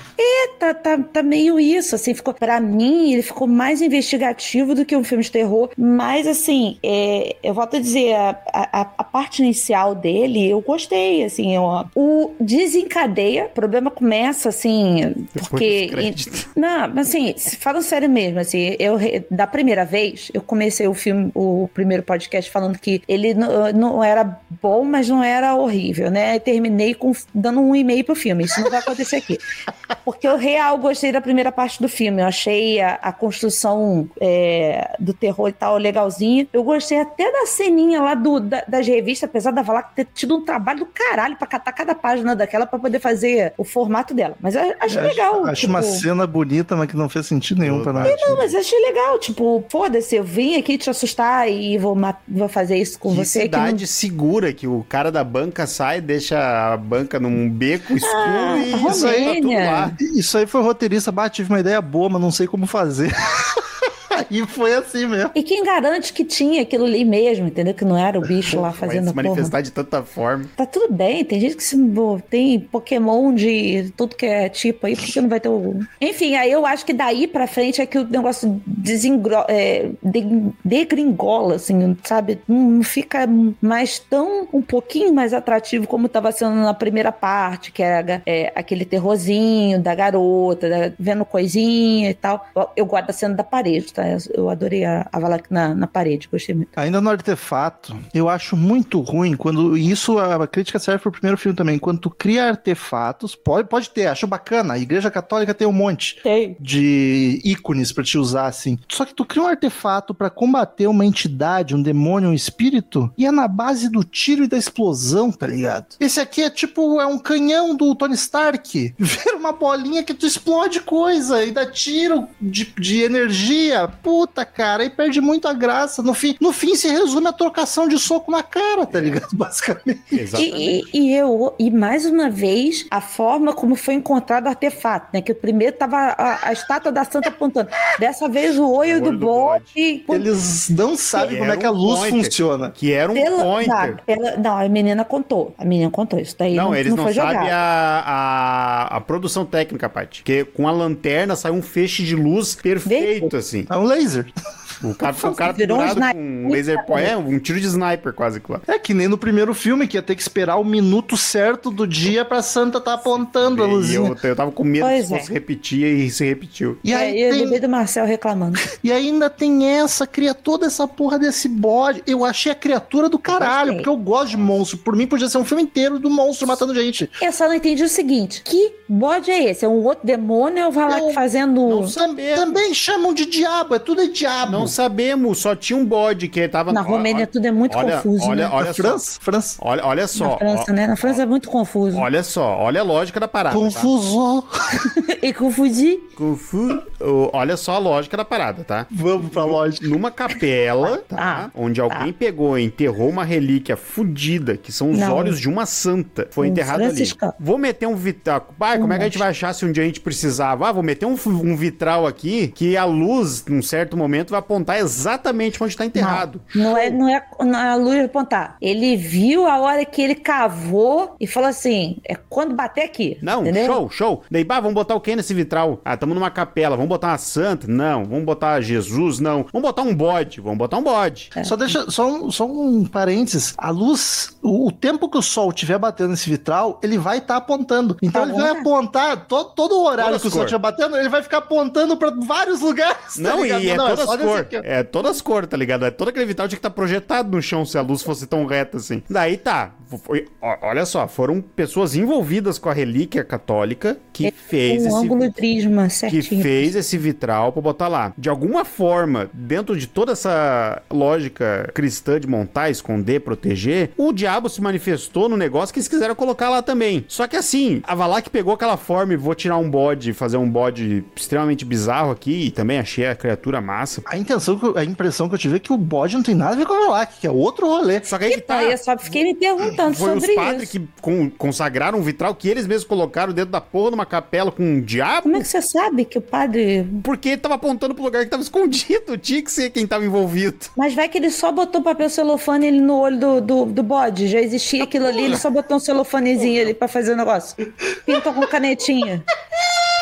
tá, tá, tá meio isso, assim, ficou, pra mim, ele ficou mais investigativo do que um filme de terror, mas, assim, é, eu volto a dizer, a, a, a parte inicial dele, eu gostei, assim, eu- o desencadeia, o problema começa, assim, Depois porque... Não, mas assim, falando sério mesmo, assim, eu da primeira vez, eu comecei o filme, o primeiro podcast falando que ele não, não era bom, mas não era horrível, né? E terminei com, dando um e-mail pro filme. Isso não vai acontecer aqui. Porque eu real gostei da primeira parte do filme. Eu achei a, a construção é, do terror e tal legalzinha. Eu gostei até da ceninha lá do, da- das revistas, apesar da Valac ter tido um trabalho do caralho pra catar cada página daquela pra poder fazer o formato dela. Mas eu achei Acho- legal. Acho tipo- uma cena bonita, mas que não fez sentido nenhum pra nada. não, mas eu achei legal. Tipo, foda-se, eu vim aqui te assustar e vou, ma- vou fazer isso com Que você. que não- cidade segura que o cara da banca sai, deixa a banca num beco escuro Ah, e isso aí tá tudo Romênia. lá. Isso aí foi roteirista, bah, tive uma ideia boa, mas não sei como fazer. e foi assim mesmo. E quem garante que tinha aquilo ali mesmo, entendeu? Que não era o bicho lá fazendo se a porra. manifestar de tanta forma. Tá tudo bem, tem gente que se, tem Pokémon de tudo que é tipo aí, por que não vai ter o. Enfim, aí eu acho que daí pra frente é que o negócio desengro... é, de- degringola, assim, sabe? Não fica mais tão um pouquinho mais atrativo como tava sendo na primeira parte, que era é, aquele terrorzinho da garota, da- vendo coisinha e tal. Eu guardo a cena da parede, tá? Eu, adorei a, a Valak na, na parede, gostei muito. Ainda no artefato, eu acho muito ruim quando. e Isso a crítica serve pro primeiro filme também. Quando tu cria artefatos, pode, pode ter, acho bacana. A Igreja Católica tem um monte Tem. de ícones pra te usar assim. Só que tu cria um artefato pra combater uma entidade, um demônio, um espírito, e é na base do tiro e da explosão, tá ligado? Esse aqui é tipo é um canhão do Tony Stark. Vira uma bolinha que tu explode coisa e dá tiro de, de energia. Puta, cara, aí perde muito a graça. No fim, no fim se resume a trocação de soco na cara, tá ligado? Basicamente. Exatamente. E, e- e eu, e mais uma vez, a forma como foi encontrado o artefato, né? Que o primeiro tava a, a estátua da santa apontando. Dessa vez o olho, O olho do, do bode. Eles não sabem como é que a luz pointer. funciona. Que era um Pela- pointer. não, pela- não, a menina contou. A menina contou. Isso daí Não, não, eles não, foi sabem a, a, a produção técnica, Paty. Porque com a lanterna sai um feixe de luz perfeito, assim. É um laser. O cara, o cara Virou um pendurado sniper. com um laser point, é, um tiro de sniper quase que lá. É que nem no primeiro filme, que ia ter que esperar o minuto certo do dia pra Santa tá apontando a E luzinha. eu, eu tava com medo Pois que é. fosse repetir e se repetiu. E, aí É, eu tem- lembrei do Marcel reclamando. e ainda tem essa, cria toda essa porra desse bode. Eu achei a criatura do caralho, gostei. porque eu gosto de monstro. Por mim, podia ser um filme inteiro do monstro matando gente. Eu só não entendi o seguinte: que bode é esse? É um outro demônio ou vai lá fazendo. não sabemos. Também chamam de diabo, é tudo é diabo. Não sabemos, só tinha um bode que tava... Na ó, Romênia ó, tudo é muito olha, confuso. olha, né? olha Na só. França? França. Olha, olha só. Na França, ó, né? Na França é muito confuso. Olha só, olha a lógica da parada. tá? Confuso. E confundi. Confu... Olha só a lógica da parada, tá? Vamos pra loja. Numa capela, tá? Ah, onde alguém pegou e enterrou uma relíquia fudida, que são os Não. olhos de uma santa. Foi Um enterrado ali. Vou meter um vitral. Pai, como é que a gente vai achar se um dia a gente precisava? Ah, vou meter um, um vitral aqui que a luz, num certo momento, vai apontar exatamente onde está enterrado. Não, não é, não é não é a luz apontar. Ele viu a hora que ele cavou e falou assim: é quando bater aqui. Não, entendeu? show, show. Daí, bah, vamos botar o que nesse vitral? Ah, tamo numa capela, vamos botar uma santa? Não. Vamos botar Jesus? Não. Vamos botar um bode? Vamos botar um bode. Só deixa, só um, só um parênteses. A luz, o, o tempo que o sol estiver batendo nesse vitral, ele vai estar apontando. Então Tá ele bom, vai né? apontar to- todo o horário Todas que o sol cores. estiver batendo, ele vai ficar apontando pra vários lugares. tá Não, ligado? e é Não, todas só as nesse cor. ó. É todas as cor, tá ligado? É todo aquele vital tinha que estar projetado no chão se a luz fosse tão reta assim. Daí tá. Foi- olha só, foram pessoas envolvidas com a relíquia católica que fez um esse ângulo prisma que certinho. fez esse vitral pra botar lá. De alguma forma, dentro de toda essa lógica cristã de montar, esconder, proteger, o diabo se manifestou no negócio que eles quiseram colocar lá também. Só que assim, a Valak pegou aquela forma e vou tirar um bode, fazer um bode extremamente bizarro aqui, e também achei a criatura massa. A intenção, a impressão que eu tive é que o bode não tem nada a ver com a Valak, que é outro rolê. Só que aí que tá. Aí eu só fiquei me perguntando Foi os sobre padres isso. que con- consagraram um vitral que eles mesmos colocaram dentro da porra de uma capela com um diabo. Como é que você sabe que o padre. Porque ele tava apontando pro lugar que tava escondido. Tinha que ser quem tava envolvido. Mas vai que ele só botou papel celofane ali no olho do, do, do bode. Já existia aquilo ali, ele só botou um celofanezinho ali pra fazer o negócio. Pinta com canetinha.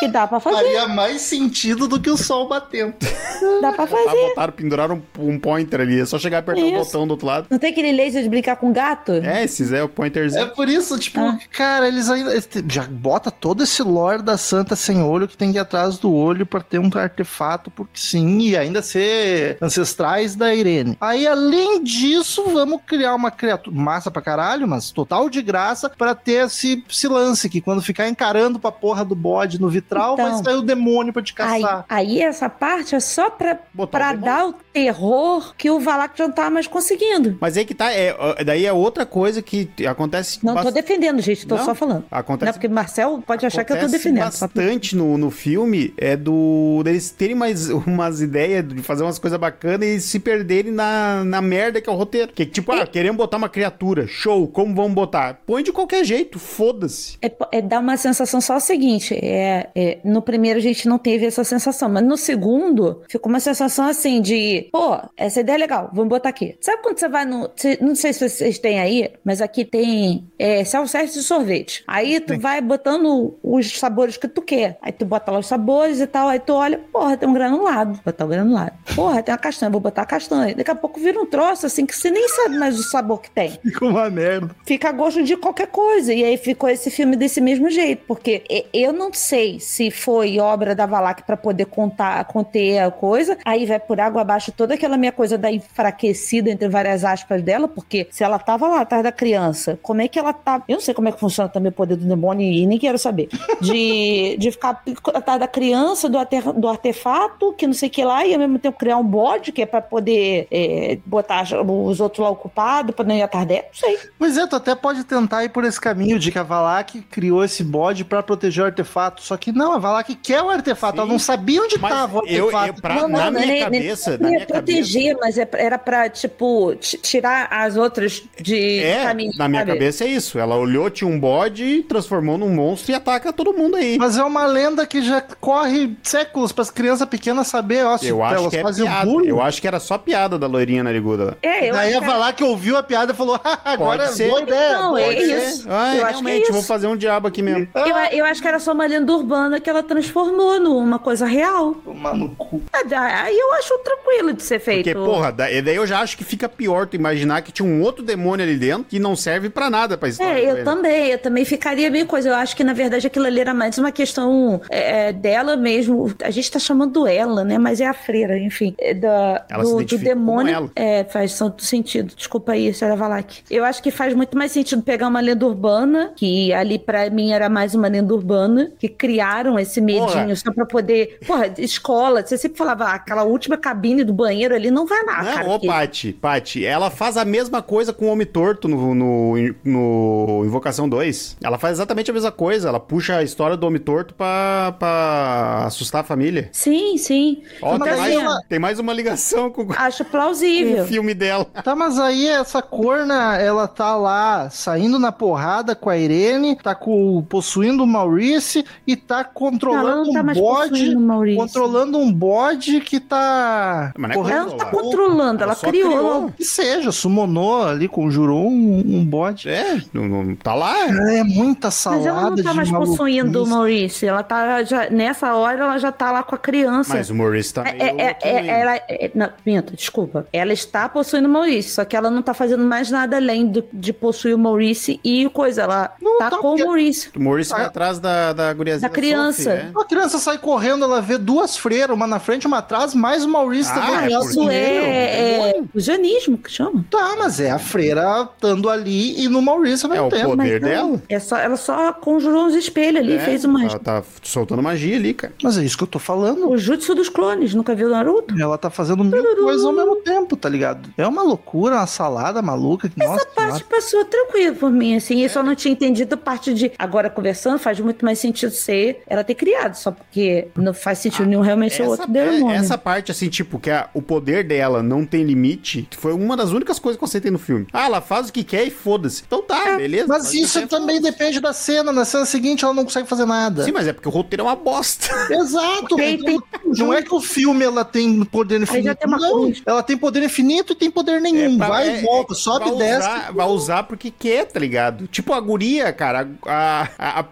Que dá pra fazer, Faria mais sentido do que o sol batendo. dá pra Ah, fazer. botaram, penduraram um, um pointer ali. É só chegar e apertar o Isso. botão do outro lado. Não tem aquele laser de brincar com gato? É, esses é o É pointerzinho. por isso, tipo, Ah. cara, eles ainda já bota todo esse lore da santa sem olho que tem que ir atrás do olho pra ter um artefato, porque sim, e ainda ser ancestrais da Irene. Aí, além disso, vamos criar uma criatura massa pra caralho, mas total de graça, pra ter esse, esse lance que quando ficar encarando pra porra do bode no vitral, Então. vai sair o demônio pra te Aí, caçar. aí essa parte é só pra, Botar pra o dar o terror que o Valak já não tá mais conseguindo. Mas aí que tá, é, daí é outra coisa que acontece. Não tô bast- defendendo, gente, tô Não, só falando. Não é Acontece porque Marcel pode achar que eu tô defendendo. bastante no, no filme é do deles terem mais umas ideias de fazer umas coisas bacanas e se perderem na, na merda que é o roteiro. Que tipo, ah, queremos botar uma criatura, show, como vamos botar? Põe de qualquer jeito, foda-se. É, é dar uma sensação só o seguinte: é, é, no primeiro a gente não teve essa sensação, mas no segundo ficou uma sensação assim de, pô, essa ideia é legal, vamos botar aqui. Sabe quando você vai no. não sei se vocês têm aí, mas aqui tem é, self-service de sorvete. Aí tu vai botando os sabores que tu quer. Aí tu bota lá os sabores e tal, aí tu olha, porra, tem um granulado. Botar o granulado. Porra, tem uma castanha, vou botar a castanha. Daqui a pouco vira um troço assim que você nem sabe mais o sabor que tem Fica uma merda. fica a gosto de qualquer coisa. E aí ficou esse filme desse mesmo jeito. Porque eu não sei se foi obra da Valak pra poder contar, conter a coisa. Aí vai por água abaixo toda aquela minha coisa da enfraquecida, entre várias aspas dela. Porque se ela tava lá atrás da criança, como é que ela tá. Eu não sei como é que funciona também o poder do demônio e nem quero saber. De, de ficar atrás da criança, do, arte- do artefato, que não sei o que lá, e ao mesmo tempo criar um bode, que é pra poder é, botar os outros lá ocupados, pra não ir atrás dela. Não sei. Pois é, tu até pode tentar ir por esse caminho de que a Valak criou esse bode pra proteger o artefato. Só que não, a Valak quer o artefato. Sim. Ela não sabia onde Mas tava o eu, artefato. eu pra, na minha nem- cabeça, nem- na minha cabeça. proteger, mas é- era pra, tipo, ti- tirar as outras de É, caminho. na minha sabe? cabeça é isso. Ela olhou, tinha um bode, transformou num monstro e ataca todo mundo aí. Mas é uma lenda que já corre séculos para as crianças pequenas saber, ó, se Eu acho elas que é fazem piada. bullying. Eu acho que era só piada da loirinha nariguda. É, eu Daí a que- Valak ouviu a piada e falou, "Ah, agora Pode ser. boa ideia. Não, boa é ideia." isso. Ah, Eu acho que é realmente, vou isso. fazer um diabo aqui mesmo. Eu, eu acho que era só uma lenda urbana que ela transformou numa coisa real. Tomar no cu. Ah, Aí eu acho tranquilo de ser feito. Porque, porra, da- daí eu já acho que fica pior tu imaginar que tinha um outro demônio ali dentro que não serve pra nada pra história. É, eu dele. também, eu também ficaria meio coisa. Eu acho que, na verdade, aquilo ali era mais uma questão é, é, dela mesmo. A gente tá chamando ela, né? Mas é a freira, enfim. é da, Ela se do, do demônio. É, faz todo sentido. Desculpa aí, senhora Valak. Eu acho que faz muito mais sentido pegar uma lenda urbana, que ali pra mim era mais uma lenda urbana, que criaram esse medinho Porra. só pra poder. Porra, escola, você sempre falava, ah, aquela última cabine do banheiro ali não vai lá, Não, cara. ô que- Paty, Paty, ela faz a mesma coisa com o Homem Torto no, no, no Invocação 2. Ela faz exatamente a mesma coisa. Ela puxa a história do Homem Torto pra, pra assustar a família. Sim, sim. Ó, Então, tem, mais, assim, uma- tem mais uma ligação com, com Acho plausível. o filme dela. Tá, mas aí essa corna, ela tá lá saindo na porrada com a Irene, tá com, possuindo o Maurice e tá tá controlando Não, ela não tá um bode. Controlando um bode que tá. Mas não é correndo Ela não tá controlando, ela, Ela só criou. criou. Que seja, summonou ali, conjurou um, um bode. É, não, não- tá lá. É muita salada Mas ela não tá mais possuindo o. Maurício. Ela tá já, nessa hora ela já tá lá com a criança. Mas o Maurício tá É, meio é, é, é, ela, é, não, minto, desculpa. Ela está possuindo o Maurício, só que ela não tá fazendo mais nada além do- de possuir o Maurício e coisa. Ela Não, tá tá, com porque- o Maurício. O Maurício Ah. atrás da, da guriazinha Da criança. Sophie, é. A criança sai correndo, ela vê duas freiras, uma na frente, uma atrás, mais o Maurício Ah, é Isso sumiu. é, é o janismo que chama. Tá, mas é a freira estando ali e no Maurício ao É o tempo. poder Mas dela. É só, ela só conjurou uns espelhos ali, É, fez uma. Ela tá soltando magia ali, cara. Mas é isso que eu tô falando. O jutsu dos clones, nunca viu Naruto? Ela tá fazendo mil coisas ao mesmo tempo, tá ligado? É uma loucura, uma salada maluca. que, nossa, Essa parte passou tranquilo por mim, assim. Eu só não tinha entendido a parte de. Agora, conversando, faz muito mais sentido ser ela ter criado, só porque não faz sentido nenhum realmente ser Essa, outro é- demônio. essa parte, assim, tipo, que a- o poder dela não tem limite, foi uma das únicas coisas que eu aceitei no filme. Ah, ela faz o que quer e foda-se. Então tá, beleza. Mas o isso também foda-se. depende da cena. Na cena seguinte, ela não consegue fazer nada. Sim, mas é porque o roteiro é uma bosta. Exato. Tem- Então, não é que o filme ela tem poder infinito. tem não. Ela tem poder infinito e tem poder nenhum. pra- vai é- e volta, é- sobe vai e desce. Usar, vai usar porque quer, tá ligado? Tipo a guria, cara. a- a- a-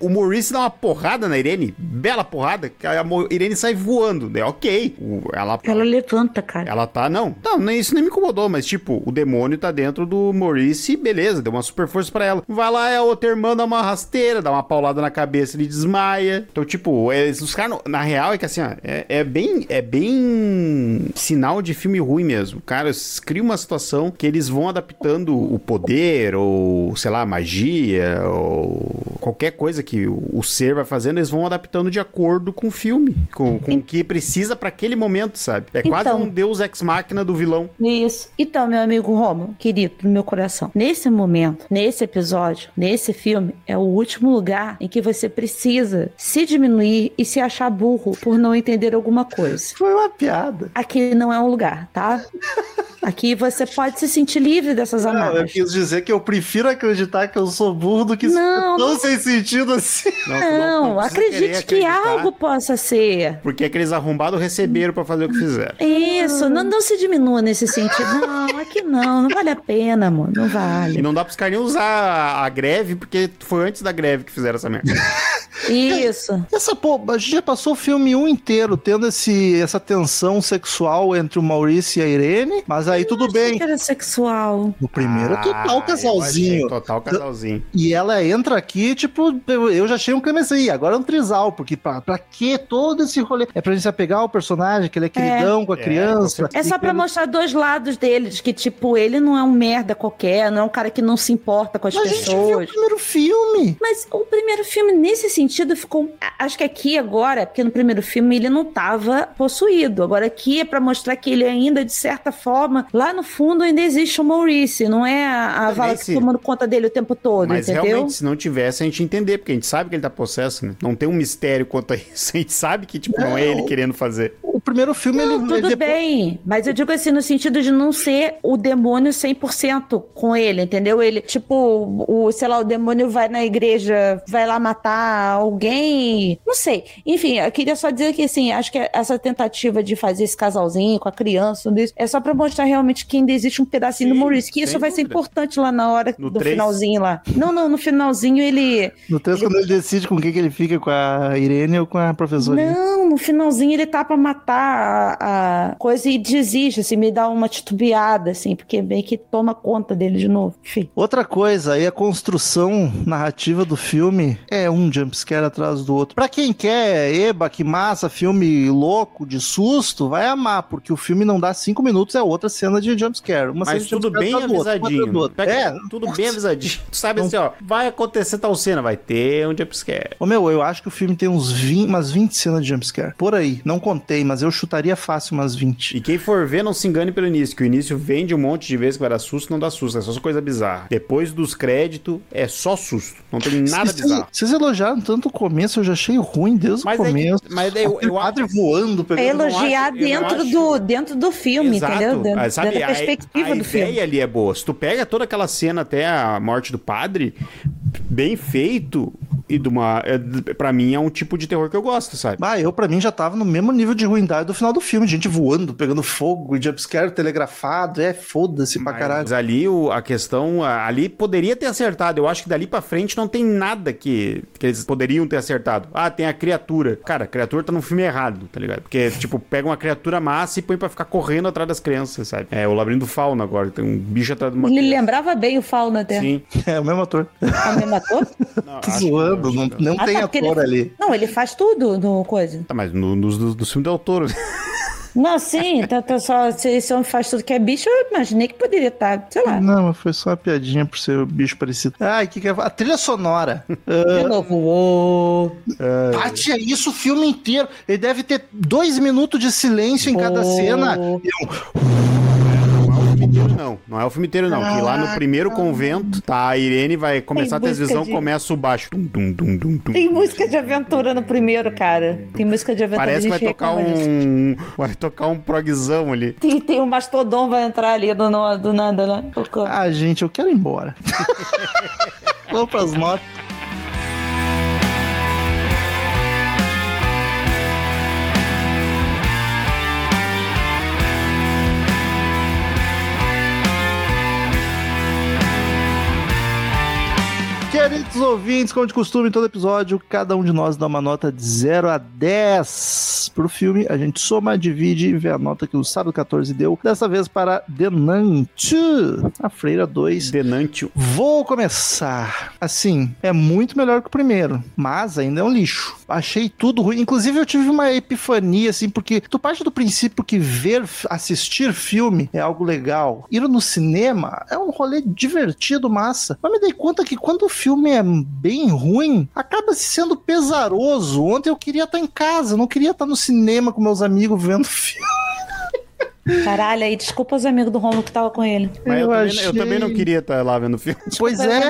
o Maurice dá uma porrada na Irene. Bela porrada. que A Irene sai voando. É ok. Ela, Ela levanta, cara. Ela tá, não. Não, nem- isso nem me incomodou, mas tipo, o demônio tá dentro do Maurice, beleza, deu uma super força pra ela. Vai lá, é a outra irmã dá uma rasteira, dá uma paulada na cabeça, ele desmaia. Então, tipo, é, os caras, na real, é que assim, ó, é, é bem, é bem sinal de filme ruim mesmo. Cara, criam uma situação que eles vão adaptando o poder, ou, sei lá, magia, ou qualquer coisa que o, o ser vai fazendo, eles vão adaptando de acordo com o filme, com, com o que precisa pra aquele momento, sabe? É quase Então. um deus ex-máquina do vilão. Isso. Então, meu amigo Romo, querido do meu coração, nesse momento, nesse episódio, nesse filme, é o último lugar em que você precisa se diminuir e se achar burro por não entender alguma coisa. Foi uma piada. Aqui não é um lugar, tá? Aqui você pode se sentir livre dessas Não, eu amarras. quis dizer que eu prefiro acreditar que eu sou burro do que Não, tão sem sentido assim. tu Não, precisa querer acredite que algo possa ser. Porque aqueles arrombados receberam pra fazer o que fizeram. Isso, não, não se diminua nesse sentido. Não, aqui não, não vale a pena, amor. Não E vale. não dá pros caras nem usar a, a greve, porque foi antes da greve que fizeram essa merda. Isso. Essa, pô, a gente já passou o filme um inteiro tendo esse, essa tensão sexual entre o Maurício e a Irene, mas aí tudo Achei bem. que era sexual. No primeiro, Ah, total eu casalzinho. Total casalzinho. E ela entra aqui, tipo, eu, eu já achei um clima assim, agora é um trisal, porque pra, pra que todo esse rolê? É pra gente se apegar ao personagem, que ele é queridão com a É, criança. É só pra que mostrar dois lados deles, que tipo, ele não é um merda qualquer, não é um cara que não se importa com as ele- Mas a gente viu o pessoas. primeiro filme. Mas o primeiro filme, nesse sentido, ficou. Acho que aqui agora, porque no primeiro filme ele não tava possuído. Agora aqui é pra mostrar que ele ainda, de certa forma, lá no fundo ainda existe o Maurice, não é a, a Vala se- tomando conta dele o tempo todo, Mas entendeu? realmente, se não tivesse, a gente entender, porque a gente sabe que ele tá possesso, né? Não tem um mistério quanto a isso. A gente sabe que, tipo, não é ele querendo fazer. O primeiro filme, Não, ele, tudo ele depois- bem, mas eu digo assim, no sentido de não ser o demônio 100% com ele, entendeu? Ele, tipo, o, sei lá, o demônio vai na igreja, vai lá matar alguém, não sei. Enfim, eu queria só dizer que, assim, acho que essa tentativa de fazer esse casalzinho com a criança, tudo isso, é só pra mostrar realmente que ainda existe um pedacinho Sim, do Maurício, que isso sem vai ser dúvida. importante lá na hora No do três. finalzinho lá. Não, não, no finalzinho ele... No texto, quando ele decide com quem que ele fica, com a Irene ou com a professora. Não, no finalzinho ele tá pra matar a, a coisa e desiste, assim, me dá uma titubeada, assim, porque meio que toma conta dele de novo. Enfim. Outra coisa, aí a construção narrativa do filme é um jumpscare atrás do outro. Pra quem quer, eba, que massa, filme louco, de susto, vai amar, porque o filme não dá cinco minutos, é outra cena de jumpscare. Uma Mas cena de tudo jumpscare bem avisadinho. outro. Pega- É, Tudo bem avisadinho. Tu sabe assim, ó, vai acontecer tal cena, vai ter um jumpscare. Ô meu, eu acho que o filme tem uns 20, umas 20 cenas de jumpscare. Por aí. Não contei, mas eu chutaria fácil umas 20. E quem for ver, não se engane pelo início, que o início vende um monte de vezes que vai dar susto, não dá susto, é só coisa bizarra. Depois dos créditos, é só susto. Não tem nada Vocês- bizarro. Vocês elogiaram tanto o começo, eu já achei ruim desde Mas o é que- começo. mas daí eu- eu acho- padre voando, É pegando elogiar acho- dentro, acho- do, dentro do filme, Exato. entendeu? Dentro, Ah, sabe, dentro da a- perspectiva a, do ideia filme. ali é boa. Se tu pega toda aquela cena até a morte do padre, bem feito, E de uma. É, pra mim é um tipo de terror que eu gosto, sabe? Ah, eu pra mim já tava no mesmo nível de ruindade do final do filme. Gente voando, pegando fogo, jumpscare telegrafado. É, foda-se pra caralho. Mas ali o- a questão. Ali poderia ter acertado. Eu acho que dali pra frente não tem nada que, que eles poderiam ter acertado. Ah, tem a criatura. Cara, a criatura tá no filme errado, tá ligado? Porque, tipo, pega uma criatura massa e põe pra ficar correndo atrás das crianças, sabe? É o labirinto do fauna agora. Tem um bicho atrás de uma Ele criança. lembrava bem o Fauna até. Sim. É o mesmo ator. É o mesmo ator? Não, Tô que zoando, não, não, Ah, tem tá, ator ele- ali. Não, ele faz tudo no coisa. Tá, mas no, nos do, do filme do Toro. Não, sim, tá, tá só, se esse homem faz tudo que é bicho, eu imaginei que poderia estar, sei lá. Não, mas foi só uma piadinha por ser o bicho parecido. Ai, que que é? A trilha sonora. De novo, Bate é isso o filme inteiro. Ele deve ter dois minutos de silêncio em cada Oh. cena. Não é inteiro, não. Não é o filme inteiro, não. Que lá no primeiro convento, tá, a Irene vai começar a ter música visão, de- começa o baixo. Tum, tum, tum, tum, tum. Tem música de aventura no primeiro, cara. Tem música de aventura. Parece que vai tocar um. Vai tocar um progzão ali. Tem, tem um mastodon vai entrar ali do, no- do nada, né? Ah, gente, eu quero ir embora. Vamos pras notas. Queridos ouvintes, como de costume, em todo episódio, cada um de nós dá uma nota de 0 a 10 pro filme. A gente soma, divide e vê a nota que o Sábado 14 deu. Dessa vez para Denante, a Freira 2. Denantio. Vou começar. Assim, é muito melhor que o primeiro, mas ainda é um lixo. Achei tudo ruim. Inclusive, eu tive uma epifania, assim, porque tu parte do princípio que ver, assistir filme é algo legal. Ir no cinema é um rolê divertido, massa. Mas me dei conta que quando o filme é bem ruim, acaba se sendo pesaroso. Ontem eu queria estar em casa, não queria estar no cinema com meus amigos vendo filme. Caralho, aí desculpa os amigos do Romulo que tava com ele. Mas eu, Eu também, achei- eu também não queria estar lá vendo o filme. Pois é.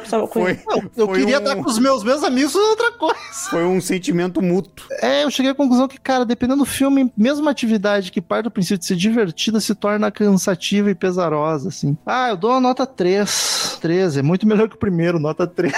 que tava com Foi, ele. Eu queria um- estar com os meus, meus amigos, foi outra coisa. Foi um sentimento mútuo. É, eu cheguei à conclusão que, cara, dependendo do filme, mesmo uma atividade que parte do princípio de ser divertida se torna cansativa e pesarosa, assim. Ah, eu dou uma nota 3. 13, é muito melhor que o primeiro, nota 3.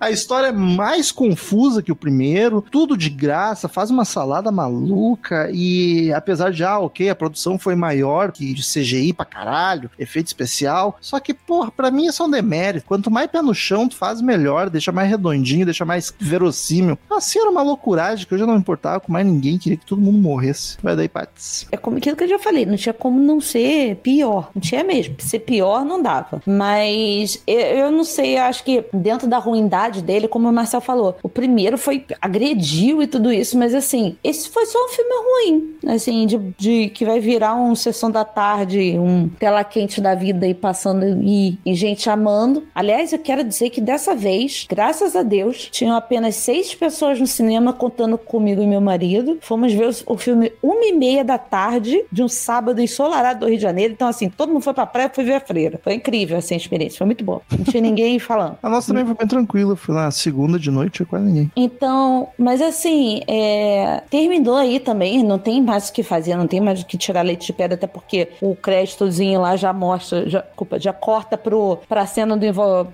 A história é mais confusa que o primeiro, tudo de graça, faz uma salada maluca e apesar de, ah, ok, a produção foi maior que de CGI pra caralho, efeito especial, só que, porra, pra mim é um demérito. Quanto mais pé no chão tu faz, melhor, deixa mais redondinho, deixa mais verossímil. Assim era uma loucuragem que eu já não importava com mais ninguém, queria que todo mundo morresse. Vai daí, Patis. É como aquilo que eu já falei, não tinha como não ser pior. Não tinha mesmo. Ser pior não dava. Mas eu, não sei, acho que dentro da ruindade dele, como o Marcel falou, o primeiro foi agrediu e tudo isso, mas assim, esse foi só um filme ruim. Assim, de, de que vai virar um sessão da tarde, um tela quente da vida e passando e, e gente amando. Aliás, eu quero dizer que dessa vez, graças a Deus, tinham apenas seis pessoas no cinema contando comigo e meu marido. Fomos ver o, o filme uma e meia da tarde de um sábado ensolarado do Rio de Janeiro. Então, assim, todo mundo foi pra praia e foi ver a freira. Foi incrível, assim, a experiência. Foi muito boa. Não tinha ninguém falando. A nossa também foi bem tranquila, fui na segunda de noite, quase ninguém. Então, mas assim, é, terminou aí também, não tem mais o que fazer, não tem mais o que tirar leite de pedra, até porque o créditozinho lá já mostra, já, desculpa, já corta pro, pra cena do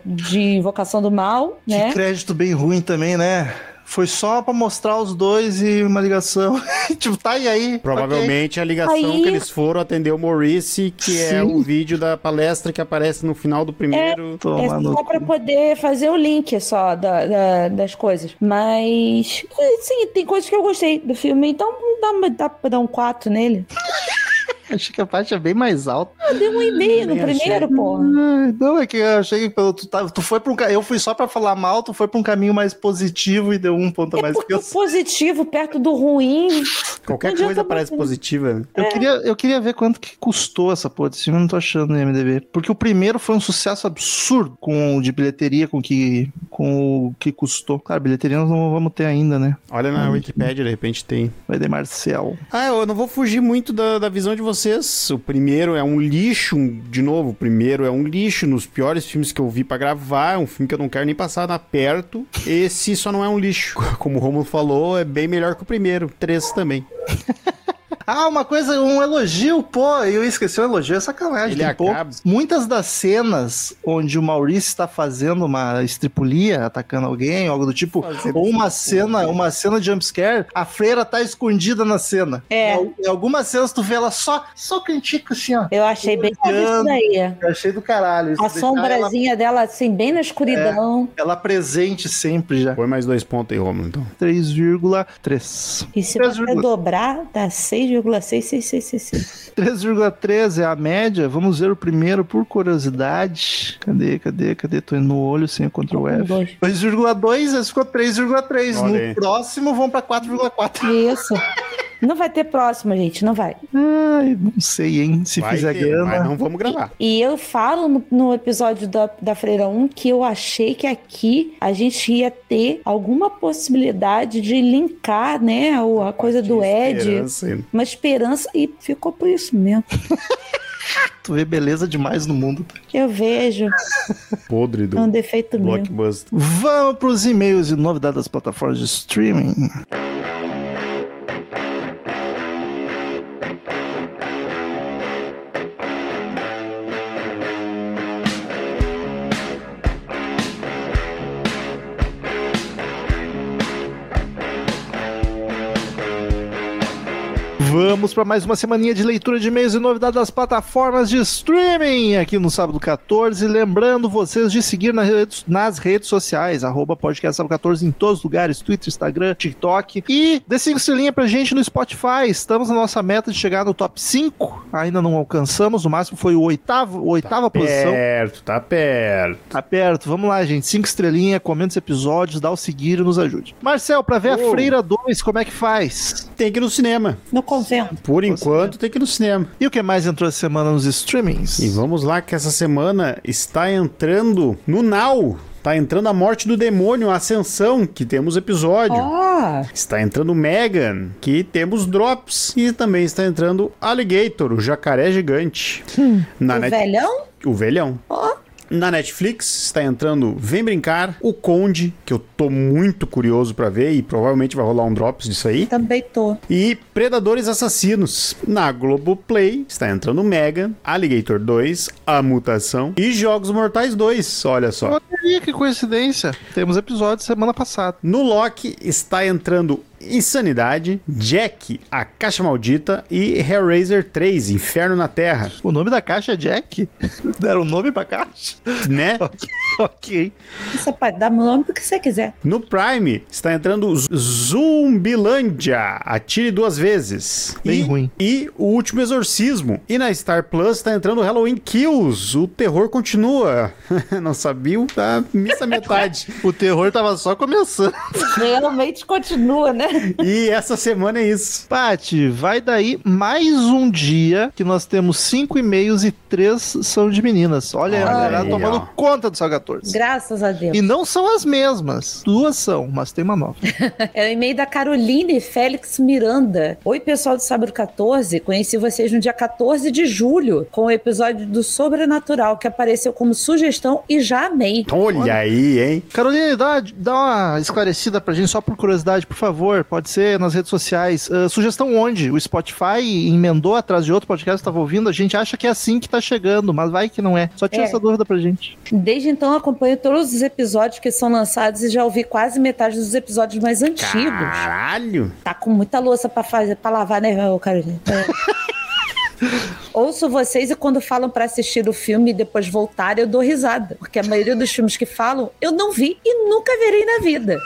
de Invocação do Mal, né? Que crédito bem ruim também, né? Foi só pra mostrar os dois e uma ligação. tipo, tá e aí? Provavelmente a ligação Aí- que eles foram atender o Maurice, que é Sim. o vídeo da palestra que aparece no final do primeiro. É no só pra poder fazer o link só da- da- das coisas. Mas, sim, tem coisas que eu gostei do filme, então dá, dá pra dar um 4 nele. Achei que a parte é bem mais alta. Eu dei um e meio no primeiro, achei. porra. Ai, Não, é que eu achei que tu, tá- tu foi pra um. Eu fui só pra falar mal, tu foi pra um caminho mais positivo e deu um ponto a É mais. o eu, positivo perto do ruim Qualquer coisa parece muito. positiva. né? eu queria, eu queria ver quanto que custou essa porra desse filme, eu não tô achando no MDB. Porque o primeiro foi um sucesso absurdo com de bilheteria, com que, com o que custou. Claro, bilheteria nós não vamos ter ainda, né? Olha na Wikipédia, de repente tem. Vai de Marcel. Ah, eu não vou fugir muito da, da visão de vocês. O primeiro é um lixo, de novo, o primeiro é um lixo nos piores filmes que eu vi pra gravar. É um filme que eu não quero nem passar na perto. Esse só não é um lixo. Como o Romulo falou, é bem melhor que o primeiro. Três também. Ah, uma coisa, um elogio, pô, eu esqueci um elogio, é sacanagem. Ele acaba. Muitas das cenas onde o Maurício está fazendo uma estripulia, atacando alguém, algo do tipo, Fazendo ou uma cena, uma cena de jumpscare, a freira tá escondida na cena. É. Em, al- em algumas cenas tu vê ela só, só cantico assim, ó. Eu achei bem isso daí. Eu achei do caralho. isso A deixar ela, sombrazinha dela, assim, bem na escuridão. ela presente sempre já. Põe mais dois pontos aí, Romulo, então. 3,3. E se 3, você dobrar, dá 6,66666. 3,3 é a média. Vamos ver o primeiro por curiosidade. Cadê, cadê, cadê? Tô indo no olho sem o Ctrl F. Dois. 2,2, esse ficou 3,3. Olha No aí. próximo vão pra 4,4. Isso. Não vai ter próxima, gente, não vai. Ai, não sei, hein? Se Vai fizer ter, grana. mas não vamos gravar. E eu falo no, no episódio da, da Freira 1 que eu achei que aqui a gente ia ter alguma possibilidade de linkar, né, o- a coisa do Ed. Esperança. Uma esperança e ficou por isso mesmo. Tu vê beleza demais no mundo. Eu vejo. Podre do É um defeito meu. blockbuster. Vamos pros e-mails e novidades das plataformas de streaming. Vamos para mais uma semaninha de leitura de e-mails e novidades das plataformas de streaming aqui no Sábado 14. Lembrando vocês de seguir nas redes, nas redes sociais, arroba podcast Sábado 14 em todos os lugares, Twitter, Instagram, TikTok. E dê cinco estrelinhas pra gente no Spotify. Estamos na nossa meta de chegar no top 5. Ainda não alcançamos, o máximo foi o oitavo, oitava posição. Perto, tá perto. Tá perto. Vamos lá, gente. Cinco estrelinhas, comenta os episódios, dá o seguir e nos ajude. Marcel, pra ver a Oh. Freira 2, como é que faz? Tem que ir no cinema. No convento. Por enquanto, tem que ir no cinema. E o que mais entrou essa semana nos streamings? E vamos lá que essa semana está entrando no Now. Tá entrando a morte do demônio, a ascensão, que temos episódio. Ó, Está entrando Megan, que temos drops. E também está entrando Alligator, o jacaré gigante. Na o net- velhão? O velhão. Ó. Na Netflix está entrando Vem Brincar, O Conde, que eu tô muito curioso pra ver e provavelmente vai rolar um drops disso aí. Também tô. E Predadores Assassinos. Na Globoplay está entrando Megan, Alligator 2, A Mutação e Jogos Mortais 2. Olha só. Olha aí, que coincidência. Temos episódio semana passada. No Loki está entrando Insanidade, Jack, A Caixa Maldita e Hellraiser 3, Inferno na Terra, O nome da caixa é Jack? Deram o nome pra caixa? né? ok. Você pode dar meu nome porque você quiser. No Prime está entrando Zumbilândia, Atire Duas Vezes. Bem e, ruim. E O Último Exorcismo. E na Star Plus está entrando Halloween Kills. O terror continua. Não sabia da missa metade. O terror tava só começando. Realmente continua, né? E essa semana é isso. Pati, vai daí mais um dia que nós temos cinco e-mails e três são de meninas. Olha, a Olha mulherada aí, tomando ó. conta do Sal 14. Graças a Deus. E não são as mesmas. Duas são, mas tem uma nova. É o e-mail da Caroline Félix Miranda. Oi, pessoal do Sábado 14. Conheci vocês no dia 14 de julho, com o episódio do Sobrenatural, que apareceu como sugestão e já amei. Olha aí, hein? Carolina, dá, dá uma esclarecida pra gente, só por curiosidade, por favor. Pode ser nas redes sociais. Ah, sugestão onde? O Spotify emendou atrás de outro podcast que tava ouvindo? A gente acha que é assim que tá chegando, mas vai que não é. Só tira É. essa dúvida pra gente. Desde então, eu acompanho todos os episódios que são lançados e já ouvi quase metade dos episódios mais antigos. Caralho. Tá com muita louça pra fazer, para lavar, né, Carolina? É. Ouço vocês e quando falam pra assistir o filme e depois voltar, eu dou risada. Porque a maioria dos filmes que falam, eu não vi e nunca verei na vida.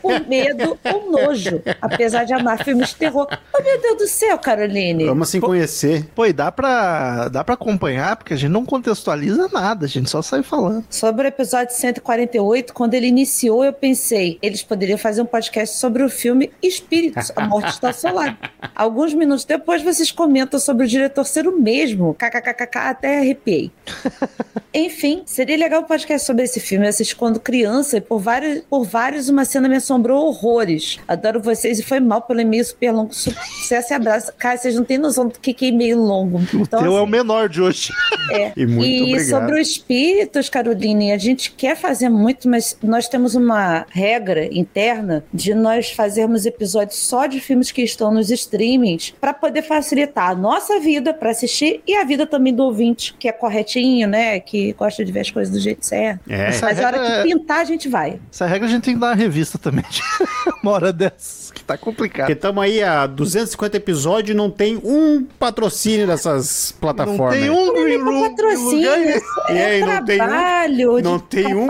Por medo ou nojo. Apesar de amar filmes de terror. Oh, meu Deus do céu, Caroline. Vamos se conhecer. Pô, e dá pra, dá pra acompanhar, porque a gente não contextualiza nada, a gente só sai falando. Sobre o episódio 148, quando ele iniciou, eu pensei, eles poderiam fazer um podcast sobre o filme Espíritos, A Morte Está Lado. Alguns minutos depois, vocês comentam sobre o diretor torceram mesmo. KKKK, até arrepiei. Enfim, seria legal um podcast sobre esse filme. Eu assisti quando criança e por vários, por vários uma cena me assombrou horrores. Adoro vocês e foi mal pelo e-mail super longo. Sucesso e abraço. Cara, vocês não têm noção do que é e-mail longo. Então, o teu assim, é o menor de hoje. É. E, muito e sobre os espíritos, Caroline, a gente quer fazer muito, mas nós temos uma regra interna de nós fazermos episódios só de filmes que estão nos streamings para poder facilitar a nossa vida para assistir e a vida também do ouvinte, que é corretinho, né? Que gosta de ver as coisas do jeito certo. É. Mas a hora que é- pintar, a gente vai. Essa regra a gente tem que dar na revista também. uma hora dessas, que tá complicado. Porque estamos aí a 250 episódios e não tem um patrocínio dessas plataformas. Não tem um Green Room. Patrocínio, é, e aí, não trabalho. Tem um, não tem um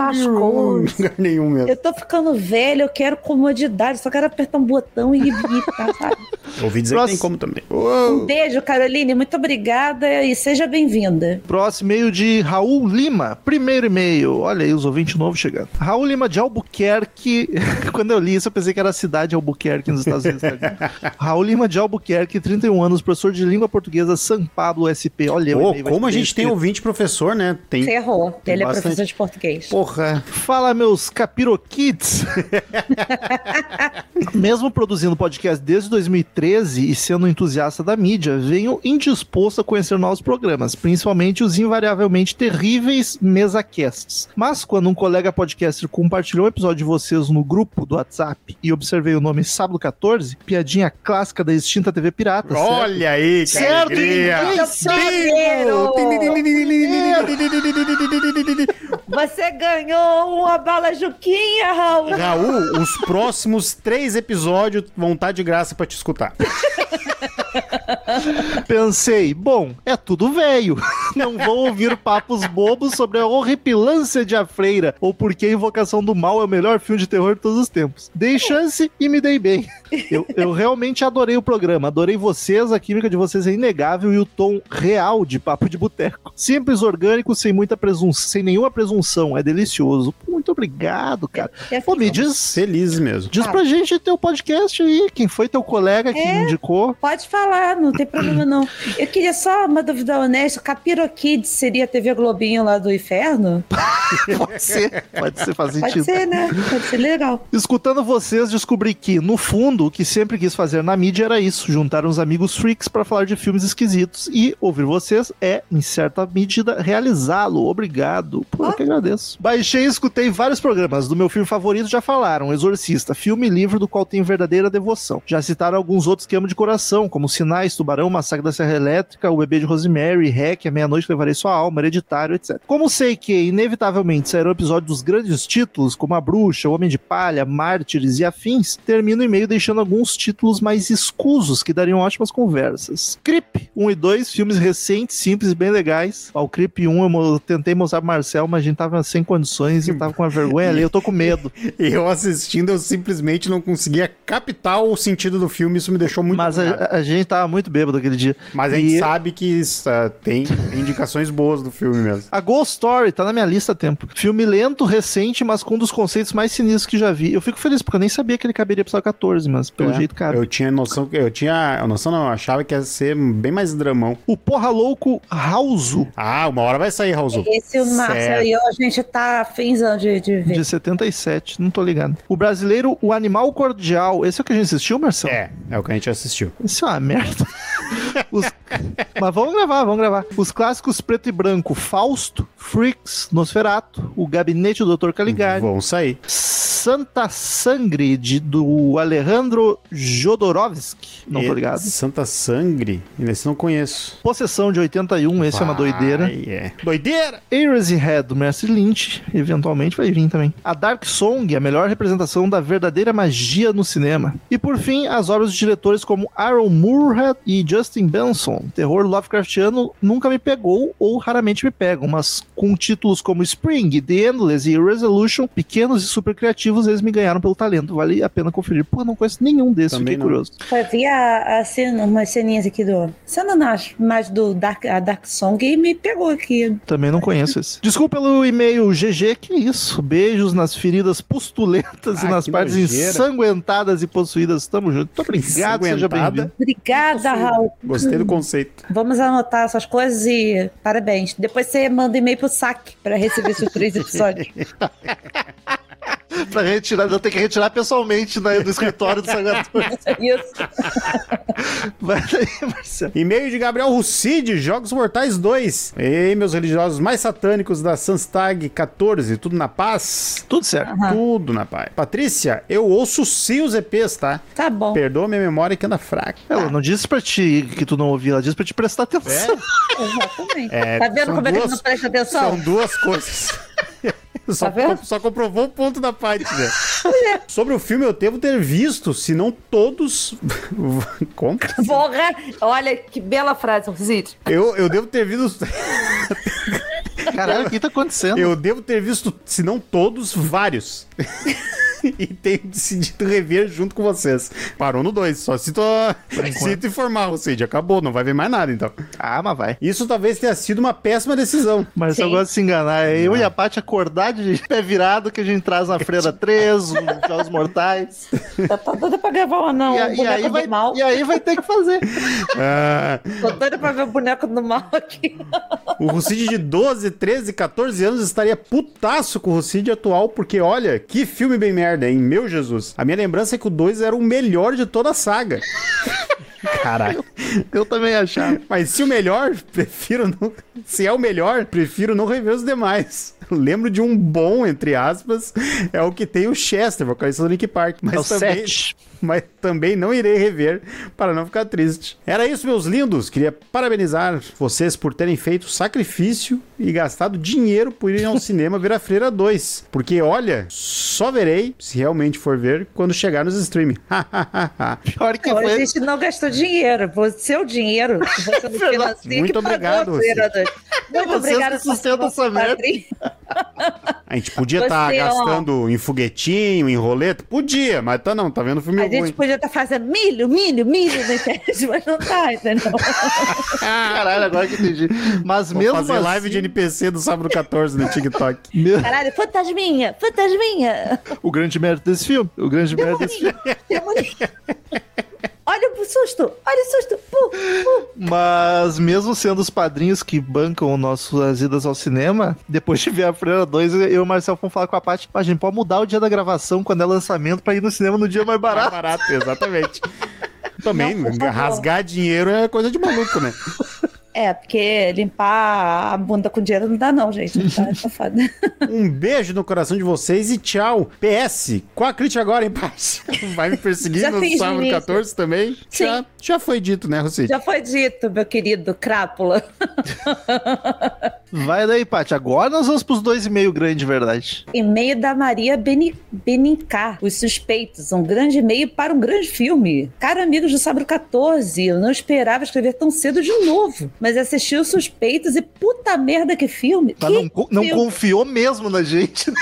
nenhum mesmo. Eu tô ficando velho, eu quero comodidade, só quero apertar um botão e evitar, sabe? Ouvi dizer Próximo. que tem como também. Uou. Um beijo, Caroline, muito obrigada e seja bem-vinda. Próximo e-mail de Raul Lima. Primeiro e-mail. Olha aí, os ouvintes novos chegando. Raul Lima de Albuquerque. Quando eu li isso, eu pensei que era a cidade de Albuquerque nos Estados Unidos. Raul Lima de Albuquerque, 31 anos, professor de língua portuguesa, São Pablo SP. Olha, oh, como a gente tem ouvinte professor, né? Tem, Você errou. Tem Ele bastante... é professor de português. Porra. Fala, meus capiroquids. Mesmo produzindo podcast desde 2013 e sendo entusiasta da mídia, venho indisposto a conhecer novos programas, principalmente os invariavelmente terríveis mesacasts. Mas quando um colega podcaster compartilhou um episódio de vocês no grupo do WhatsApp e observei o nome Sábado 14, piadinha clássica da extinta TV Pirata. Olha certo? aí, que certo, alegria! Você ganhou uma bala Juquinha, Raul! Raul, os próximos três episódios vão estar de graça para te escutar. Pensei, bom, é tudo velho. Não vou ouvir papos bobos sobre a horripilância de A Freira ou porque Invocação do Mal é o melhor filme de terror de todos os tempos. Dei chance e me dei bem. Eu, eu realmente adorei o programa, adorei vocês, a química de vocês é inegável e o tom real de papo de boteco. Simples, orgânico, sem muita presunção, sem nenhuma presunção, é delicioso. Muito obrigado, cara. É, é Pô, me diz. Feliz mesmo. Diz pra gente teu podcast aí, quem foi teu colega que é, indicou. Pode falar, não tem problema não. Eu queria só uma dúvida honesta, Capiro Kids seria a TV Globinho lá do inferno? pode ser, pode ser, faz sentido. Pode ser, né? Pode ser legal. Escutando vocês, descobri que, no fundo, o que sempre quis fazer na mídia era isso, juntar uns amigos freaks para falar de filmes esquisitos e ouvir vocês é, em certa medida, realizá-lo. Obrigado. Pô, eu que agradeço. Baixei e escutei vários programas. Do meu filme favorito já falaram, Exorcista, filme e livro do qual tenho verdadeira devoção. Já citaram alguns outros que amo de coração, como Sinais, Tubarão, Massacre da Serra Elétrica, O Bebê de Rosemary, Hack, A Meia-Noite Levarei Sua Alma, Hereditário, etc. Como sei que, inevitavelmente, será um episódio dos grandes títulos, como A Bruxa, O Homem de Palha, Mártires e afins, termino o e-mail deixando alguns títulos mais escusos que dariam ótimas conversas. Creep 1 e 2, filmes recentes, simples e bem legais. O Creep 1 eu tentei mostrar pro Marcel, mas a gente tava sem condições e tava com uma vergonha ali, eu tô com medo. eu assistindo, eu simplesmente não conseguia captar o sentido do filme, isso me deixou muito Mas a, a, gente tava muito bêbado aquele dia. Mas a gente sabe que uh, tem indicações boas do filme mesmo. A Ghost Story tá na minha lista há tempo. Filme lento, recente, mas com um dos conceitos mais sinistros que já vi. Eu fico feliz porque eu nem sabia que ele caberia pro 14, mas pelo é, jeito cabe. Eu tinha noção, eu tinha noção não, eu achava que ia ser bem mais dramão. O Porra Louco Rauso. Ah, uma hora vai sair, Rauso. Esse o Márcio e a gente tá finzão de, de ver. De 77, não tô ligado. O brasileiro, o Animal Cordial. Esse é o que a gente assistiu, Marcelo? É, é o que a gente assistiu. Isso é uma merda. Os... Mas vamos gravar, vamos gravar. Os clássicos preto e branco, Fausto, Freaks, Nosferato, O Gabinete do Dr. Caligari. Vão sair. Santa Sangre, de, do Alejandro Jodorowsky. Não e tô ligado. Santa Sangre? Esse não conheço. Possessão de 81, esse vai, é uma doideira. É. Doideira! Era's Head, do Mestre Lynch, eventualmente vai vir também. A Dark Song, a melhor representação da verdadeira magia no cinema. E por fim, as obras de diretores como Aaron Moorhead e Justin Benson. Terror Lovecraftiano nunca me pegou ou raramente me pegam, mas com títulos como Spring, The Endless e Resolution, pequenos e super criativos, eles me ganharam pelo talento. Vale a pena conferir. Pô, não conheço nenhum desses, Também fiquei não. curioso. Eu vi a, a cena, umas ceninhas aqui do. Cena mais, mais do Dark, a Dark Song e me pegou aqui. Também não conheço esse. Desculpa pelo e-mail GG, que isso. Beijos nas feridas pustulentas e Ah, nas que partes nojeira. ensanguentadas e possuídas. Tamo junto. Muito obrigado, seja bem-vindo. Obrigada, Raul. Gostei do conceito. Vamos anotar essas coisas e parabéns. Depois você manda e-mail pro saque pra receber esses três episódios. Pra retirar, eu tenho que retirar pessoalmente né, do escritório do Sangator. Isso. Vai daí, Marcelo. E-mail de Gabriel Rucide, Jogos Mortais 2. Ei, meus religiosos mais satânicos da Sanstag 14, tudo na paz? Tudo certo. Aham. Tudo na paz. Patrícia, eu ouço sim os EPs, tá? Tá bom. Perdoa minha memória que anda fraca. Ela não disse pra ti que tu não ouvia, ela disse pra te prestar atenção. Exatamente. É, tá vendo como é que ele duas- não presta atenção? São duas coisas. Só, Tá vendo? só comprovou o ponto da parte, né? Sobre o filme, eu devo ter visto, se não todos. Como? Porra! Olha que bela frase, Zid. Eu, eu devo ter visto. Caralho, o que tá acontecendo? Eu devo ter visto, se não todos, vários. e tenho decidido rever junto com vocês. Parou no 2, só sinto, sinto informar, ou seja, acabou, não vai ver mais nada então. Ah, mas vai. Isso talvez tenha sido uma péssima decisão. Mas eu Sim. gosto de se enganar. É eu e a Paty acordar de pé virado que a gente traz na Freira 3, os Jogos Mortais. Tá, tá doida pra gravar ou não? E, a- o e boneco aí do vai, mal. e aí vai ter que fazer. Ah, Tô doida pra ver o boneco do mal aqui. o Rucide de 12, 13, 14 anos estaria putaço com o Rucide atual, porque olha, que filme bem merda, hein? Meu Jesus. A minha lembrança é que o 2 era o melhor de toda a saga. Caralho. Eu também achava. Mas se o melhor, prefiro não. Se é o melhor, prefiro não rever os demais. Lembro de um bom, entre aspas, é o que tem o Chester, vocalista do Link Park. Mas É o também, 7. mas também não irei rever para não ficar triste. Era isso, meus lindos. Queria parabenizar vocês por terem feito sacrifício e gastado dinheiro por irem ao cinema ver a Freira 2. Porque, olha, só verei, se realmente for ver, quando chegar nos streaming. Pior que Não, a foi. gente não gastou dinheiro. O seu dinheiro, que você não financia, Muito obrigado. Muito Vocês que sustentam essa merda. A gente podia estar ó. gastando em foguetinho, em roleta? Podia, mas tá não, tá vendo filme Gente podia estar fazendo milho, milho, milho na internet, mas não tá, entendeu? Caralho, agora que entendi. Mas Vou mesmo fazer assim, live de NPC do sábado 14 no TikTok. Caralho, fantasminha, fantasminha. o grande mérito desse filme, o grande mérito desse filme. Demoninho. Olha o susto, olha o susto. Pu, pu. Mas mesmo sendo os padrinhos que bancam nossas idas ao cinema, depois de ver a Freira 2, eu e o Marcel fomos falar com a Paty, "Pá, a gente pode mudar o dia da gravação quando é lançamento pra ir no cinema no dia mais Mais barato. barato, exatamente. Também, Não, rasgar dinheiro é coisa de maluco, né? É, porque limpar a bunda com dinheiro não dá, não, gente. Tá, tá foda. Um beijo no coração de vocês e tchau. PS, qual a crítica agora, hein, paz? Vai me perseguir no sábado início. 14 também? Sim. Já, já foi dito, né, Rossi? Já foi dito, meu querido crápula. Vai daí, Paty. Agora nós vamos pros dois e meio grande de verdade. E-mail da Maria Beni, Benincá, Os Suspeitos, um grande e-mail para um grande filme. Cara, amigos do Sábado 14, eu não esperava escrever tão cedo de novo, mas assisti Os Suspeitos e puta merda que filme. Mas que não, co- não filme. confiou mesmo na gente. né?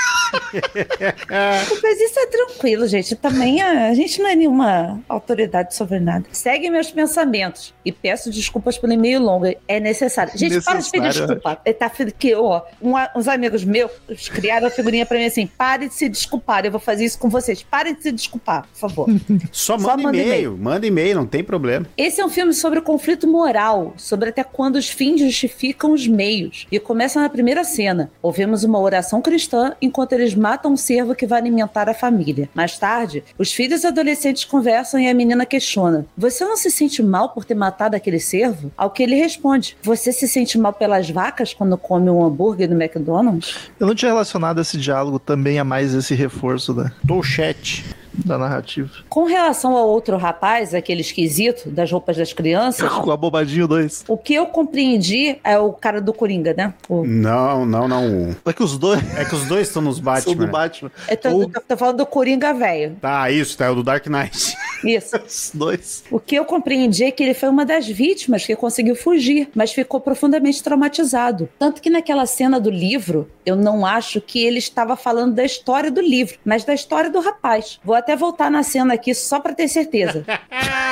Mas isso é tranquilo, gente. Também a, a gente não é nenhuma autoridade sobre nada. Segue meus pensamentos e peço desculpas pelo e-mail longo. É necessário. Gente, para de pedir Necessário, desculpa. É, Tá, que, ó, um- uns amigos meus criaram a figurinha pra mim assim: pare de se desculpar. Eu vou fazer isso com vocês. Parem de se desculpar, por favor. Só manda e-mail, manda e-mail, não tem problema. Esse é um filme sobre o conflito moral, sobre até quando os fins justificam os meios. E começa na primeira cena. Ouvimos uma oração cristã enquanto eles matam um cervo que vai alimentar a família. Mais tarde, os filhos adolescentes conversam e a menina questiona: Você não se sente mal por ter matado aquele cervo? Ao que ele responde: Você se sente mal pelas vacas quando come um hambúrguer no McDonald's? Eu não tinha relacionado esse diálogo também a mais esse reforço, né? Tô chat. Da narrativa. Com relação ao outro rapaz, aquele esquisito das roupas das crianças, Com a bobadinho 2. o que eu compreendi é o cara do Coringa, né? O, Não, não, não. É que os dois É que os dois estão nos são Batman. do né? Batman. eu tô, Ou- tô- tô falando do Coringa velho. Tá, isso, tá, é o do Dark Knight. Isso. Os dois. O que eu compreendi é que ele foi uma das vítimas que conseguiu fugir, mas ficou profundamente traumatizado. Tanto que naquela cena do livro, eu não acho que ele estava falando da história do livro, mas da história do rapaz. Vou até voltar na cena aqui só para ter certeza.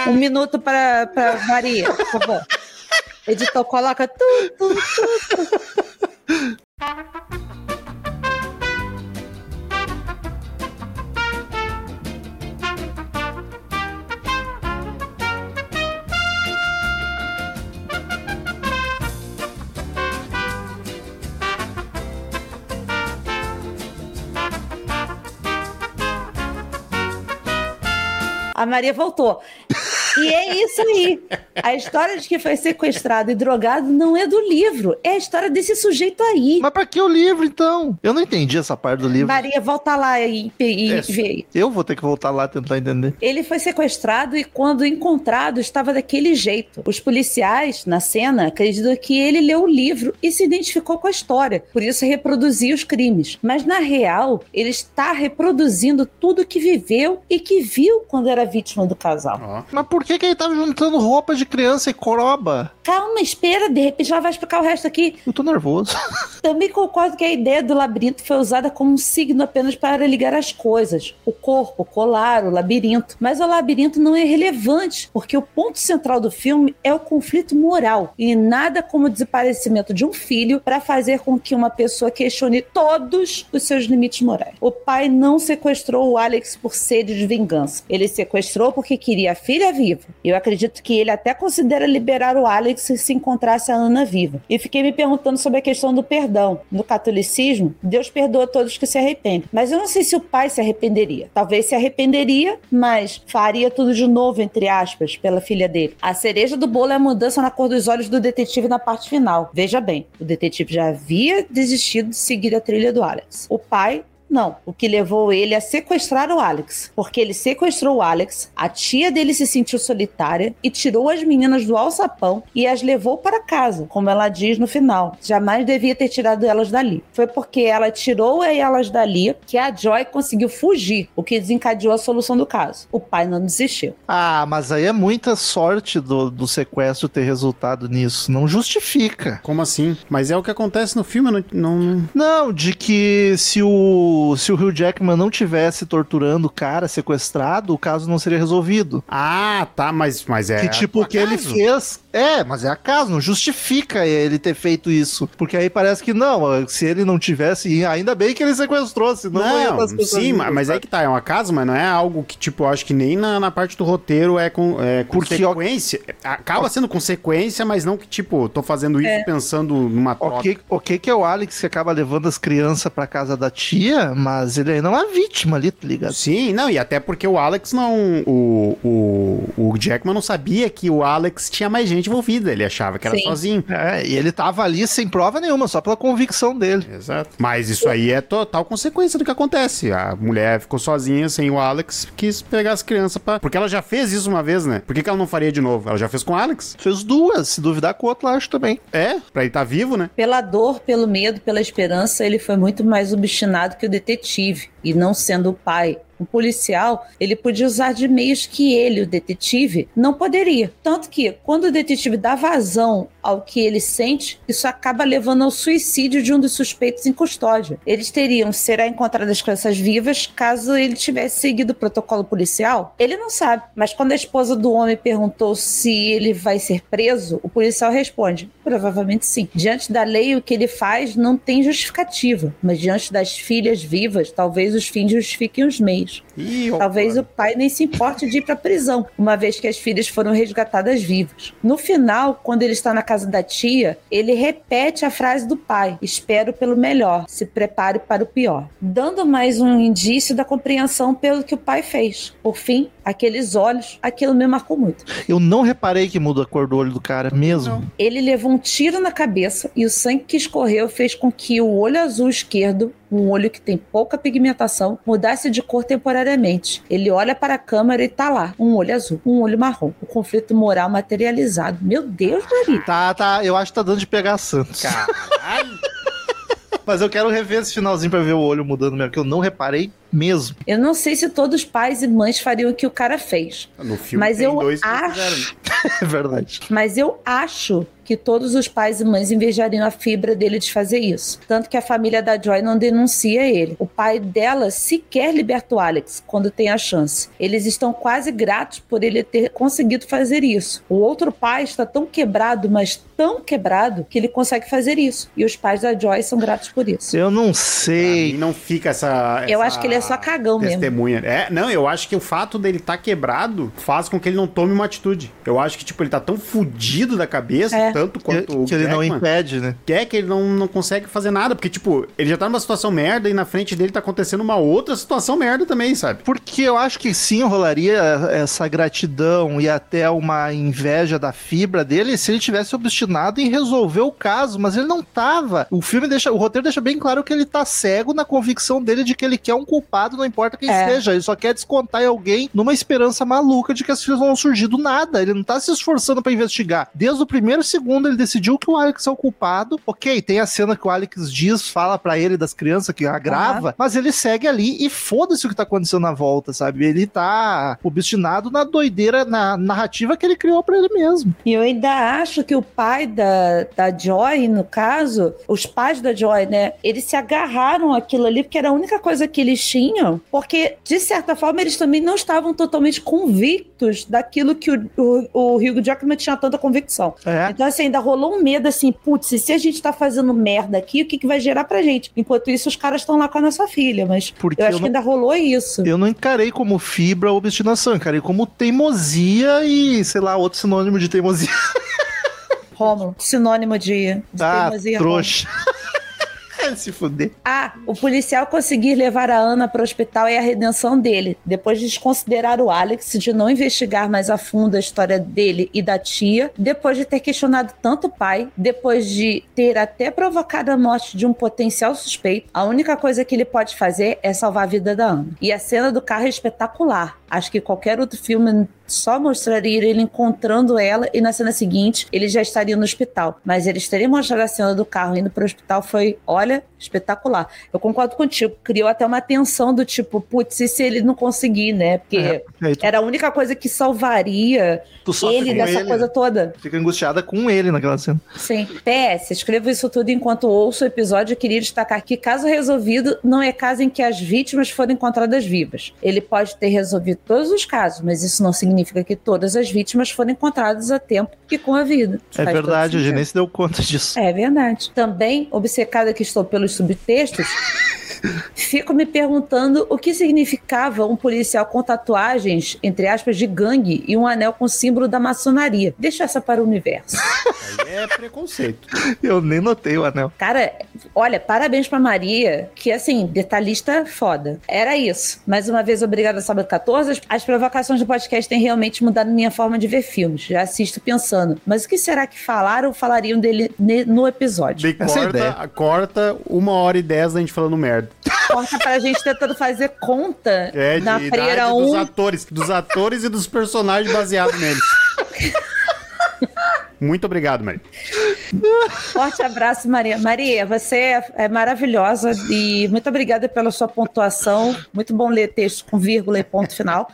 Um minuto para Maria, por favor. Editor, coloca tu, tu, tu, tu. A Maria voltou. E é isso aí. A história de que foi sequestrado e drogado não é do livro, é a história desse sujeito aí. Mas pra que o livro, então? Eu não entendi essa parte do livro. Maria, volta lá e, e, É, vê aí. Eu vou ter que voltar lá tentar entender. Ele foi sequestrado e, quando encontrado, estava daquele jeito. Os policiais, na cena, acreditam que ele leu o livro e se identificou com a história, por isso reproduzia os crimes. Mas, na real, ele está reproduzindo tudo que viveu e que viu quando era vítima do casal. Ó. Mas por que, que ele tava juntando roupa de criança e coroba? Calma, espera, de repente ela vai explicar o resto aqui. Eu tô nervoso. Também concordo que a ideia do labirinto foi usada como um signo apenas para ligar as coisas. O corpo, o colar, o labirinto. Mas o labirinto não é relevante, porque o ponto central do filme é o conflito moral. E nada como o desaparecimento de um filho para fazer com que uma pessoa questione todos os seus limites morais. O pai não sequestrou o Alex por sede de vingança. Ele sequestrou porque queria a filha viva. Eu acredito que ele até considera liberar o Alex se se encontrasse a Ana viva. E fiquei me perguntando sobre a questão do perdão. No catolicismo, Deus perdoa todos que se arrependem. Mas eu não sei se o pai se arrependeria. Talvez se arrependeria, mas faria tudo de novo, entre aspas, pela filha dele. A cereja do bolo é a mudança na cor dos olhos do detetive na parte final. Veja bem, o detetive já havia desistido de seguir a trilha do Alex. O pai não, o que levou ele a sequestrar o Alex. Porque ele sequestrou o Alex, a tia dele se sentiu solitária e tirou as meninas do alçapão e as levou para casa, como ela diz no final. Jamais devia ter tirado elas dali. Foi porque ela tirou elas dali que a Joy conseguiu fugir, o que desencadeou a solução do caso. O pai não desistiu. Ah, mas aí é muita sorte do, do sequestro ter resultado nisso. Não justifica. Como assim? Mas é o que acontece no filme, não. não... Não, de que se o, se o Hugh Jackman não tivesse torturando o cara sequestrado, o caso não seria resolvido. Ah, tá, mas, mas é. que tipo, o que ele fez. É, mas é acaso, não justifica ele ter feito isso. Porque aí parece que não, se ele não tivesse, e ainda bem que ele sequestrou, senão não, ia Não, estar as pessoas sim, mas, mas é que tá, é um acaso, mas não é algo que, tipo, eu acho que nem na, na parte do roteiro é com é Porque, ó- consequência. Acaba sendo consequência, mas não que, tipo, tô fazendo isso pensando numa troca. Ok, ok que é o Alex que acaba levando as crianças pra casa da tia, mas ele ainda é uma vítima ali, tá ligado? Sim, não, e até porque o Alex não. O, o, o Jackman não sabia que o Alex tinha mais gente envolvida, ele achava que era Sim. sozinho. É, e ele tava ali sem prova nenhuma, só pela convicção dele. Exato. Mas isso aí é total consequência do que acontece. A mulher ficou sozinha sem o Alex, quis pegar as crianças pra. Porque ela já fez isso uma vez, né? Por que, que ela não faria de novo? Ela já fez com o Alex. Fez duas, se duvidar com o outro, acho também. É, pra ele estar vivo, né? Pela dor, pelo medo, pela esperança, ele foi muito mais obstinado que o detetive. E não sendo o pai, um policial, ele podia usar de meios que ele, o detetive, não poderia. Tanto que, quando o detetive dá vazão ao que ele sente, isso acaba levando ao suicídio de um dos suspeitos em custódia. Eles teriam será encontradas as crianças vivas caso ele tivesse seguido o protocolo policial? Ele não sabe, mas quando a esposa do homem perguntou se ele vai ser preso, o policial responde: provavelmente sim. Diante da lei, o que ele faz não tem justificativa, mas diante das filhas vivas, talvez os fins justifiquem os meios. Ih, Talvez o pai nem se importe de ir para prisão, uma vez que as filhas foram resgatadas vivas. No final, quando ele está na casa da tia, ele repete a frase do pai: Espero pelo melhor, se prepare para o pior. Dando mais um indício da compreensão pelo que o pai fez. Por fim, aqueles olhos, aquilo me marcou muito. Eu não reparei que muda a cor do olho do cara mesmo. Ele levou um tiro na cabeça e o sangue que escorreu fez com que o olho azul esquerdo, um olho que tem pouca pigmentação, mudasse de cor temporariamente. Ele olha para a câmera e tá lá, um olho azul, um olho marrom. O conflito moral materializado. Meu Deus, Maria. Tá, tá, eu acho que tá dando de pegar Santos. Caralho. Mas eu quero rever esse finalzinho pra ver o olho mudando mesmo, que eu não reparei mesmo. Eu não sei se todos os pais e mães fariam o que o cara fez. No filme Mas tem eu acho-. É verdade. Mas eu acho que todos os pais e mães invejariam a fibra dele de fazer isso. Tanto que a família da Joy não denuncia ele. O pai dela sequer liberta o Alex quando tem a chance. Eles estão quase gratos por ele ter conseguido fazer isso. O outro pai está tão quebrado, mas tão quebrado, que ele consegue fazer isso. E os pais da Joy são gratos por isso. Eu não Pra sei. mim não fica essa, Eu essa acho que ele é só cagão mesmo. testemunha. É, não, eu acho que o fato dele estar quebrado faz com que ele não tome uma atitude. Eu acho que, tipo, ele tá tão fudido da cabeça, É. tanto Que, quanto o que ele não Jackman, impede, né? que é que ele não, não consegue fazer nada. Porque, tipo, ele já tá numa situação merda e na frente dele tá acontecendo uma outra situação merda também, sabe? Porque eu acho que sim, rolaria essa gratidão e até uma inveja da fibra dele se ele tivesse obstinado em resolver o caso, mas ele não tava. O filme deixa, o roteiro deixa bem claro que ele tá cego na convicção dele de que ele quer um culpado, não importa quem É. seja, ele só quer descontar em alguém numa esperança maluca de que as filhas vão surgir do nada. Ele não tá se esforçando pra investigar. Desde o primeiro segundo ele decidiu que o Alex é o culpado. OK, tem a cena que o Alex diz, fala pra ele das crianças que agrava, mas ele segue ali e foda-se o que tá acontecendo na volta, sabe? Ele tá obstinado na doideira, na narrativa que ele criou pra ele mesmo. E eu ainda acho que o pai da, da Joy, no caso, os pais da Joy, né? Eles se agarraram àquilo ali porque era a única coisa que eles tinham, porque, de certa forma, eles também não estavam totalmente convictos daquilo que o, o, o Hugh Jackman tinha tanta convicção. É. Então, assim, ainda rolou um medo assim, putz, se a gente tá fazendo merda aqui, o que, que vai gerar pra gente? Enquanto isso, os caras estão lá com a nossa filha, mas Porque eu eu acho que não- ainda rolou isso. Eu não encarei como fibra ou obstinação, encarei como teimosia e, sei lá, outro sinônimo de teimosia. Rômulo, sinônimo de, de Ah, teimosia, trouxa. Se fuder. Ah, o policial conseguir levar a Ana para o hospital é a redenção dele. Depois de desconsiderar o Alex, de não investigar mais a fundo a história dele e da tia, depois de ter questionado tanto o pai, depois de ter até provocado a morte de um potencial suspeito, a única coisa que ele pode fazer é salvar a vida da Ana. E a cena do carro é espetacular. Acho que qualquer outro filme só mostraria ele encontrando ela e na cena seguinte ele já estaria no hospital. Mas eles terem mostrado a cena do carro indo pro hospital foi, olha, espetacular. Eu concordo contigo. Criou até uma tensão do tipo, putz, e se ele não conseguir, né? Porque É, era a única coisa que salvaria ele dessa ele, coisa toda. Fica angustiada com ele naquela cena. Sim. PS, escrevo isso tudo enquanto ouço o episódio. Eu queria destacar que, caso resolvido, não é caso em que as vítimas foram encontradas vivas. Ele pode ter resolvido todos os casos, mas isso não significa que todas as vítimas foram encontradas a tempo e com a vida. É Faz verdade, a gente nem se deu conta disso. É verdade. Também, obcecada que estou pelos subtextos, fico me perguntando o que significava um policial com tatuagens, entre aspas, de gangue e um anel com símbolo da maçonaria. Deixa essa para o universo. Aí é preconceito. Eu nem notei o anel. Cara, olha, parabéns pra Maria, que assim, detalhista foda. Era isso. Mais uma vez, obrigada, sábado 14. As- As provocações do podcast têm realmente mudado minha forma de ver filmes. Já assisto pensando, mas o que será que falaram ou falariam dele no episódio? É a corta, ideia. corta uma hora e dez da gente falando merda. Corta pra gente tentando fazer conta É, de na freira dos 1. atores, dos atores e dos personagens baseados neles. Muito obrigado, Maria. Forte abraço, Maria. Maria, você é, é maravilhosa e muito obrigada pela sua pontuação. Muito bom ler texto com vírgula e ponto final.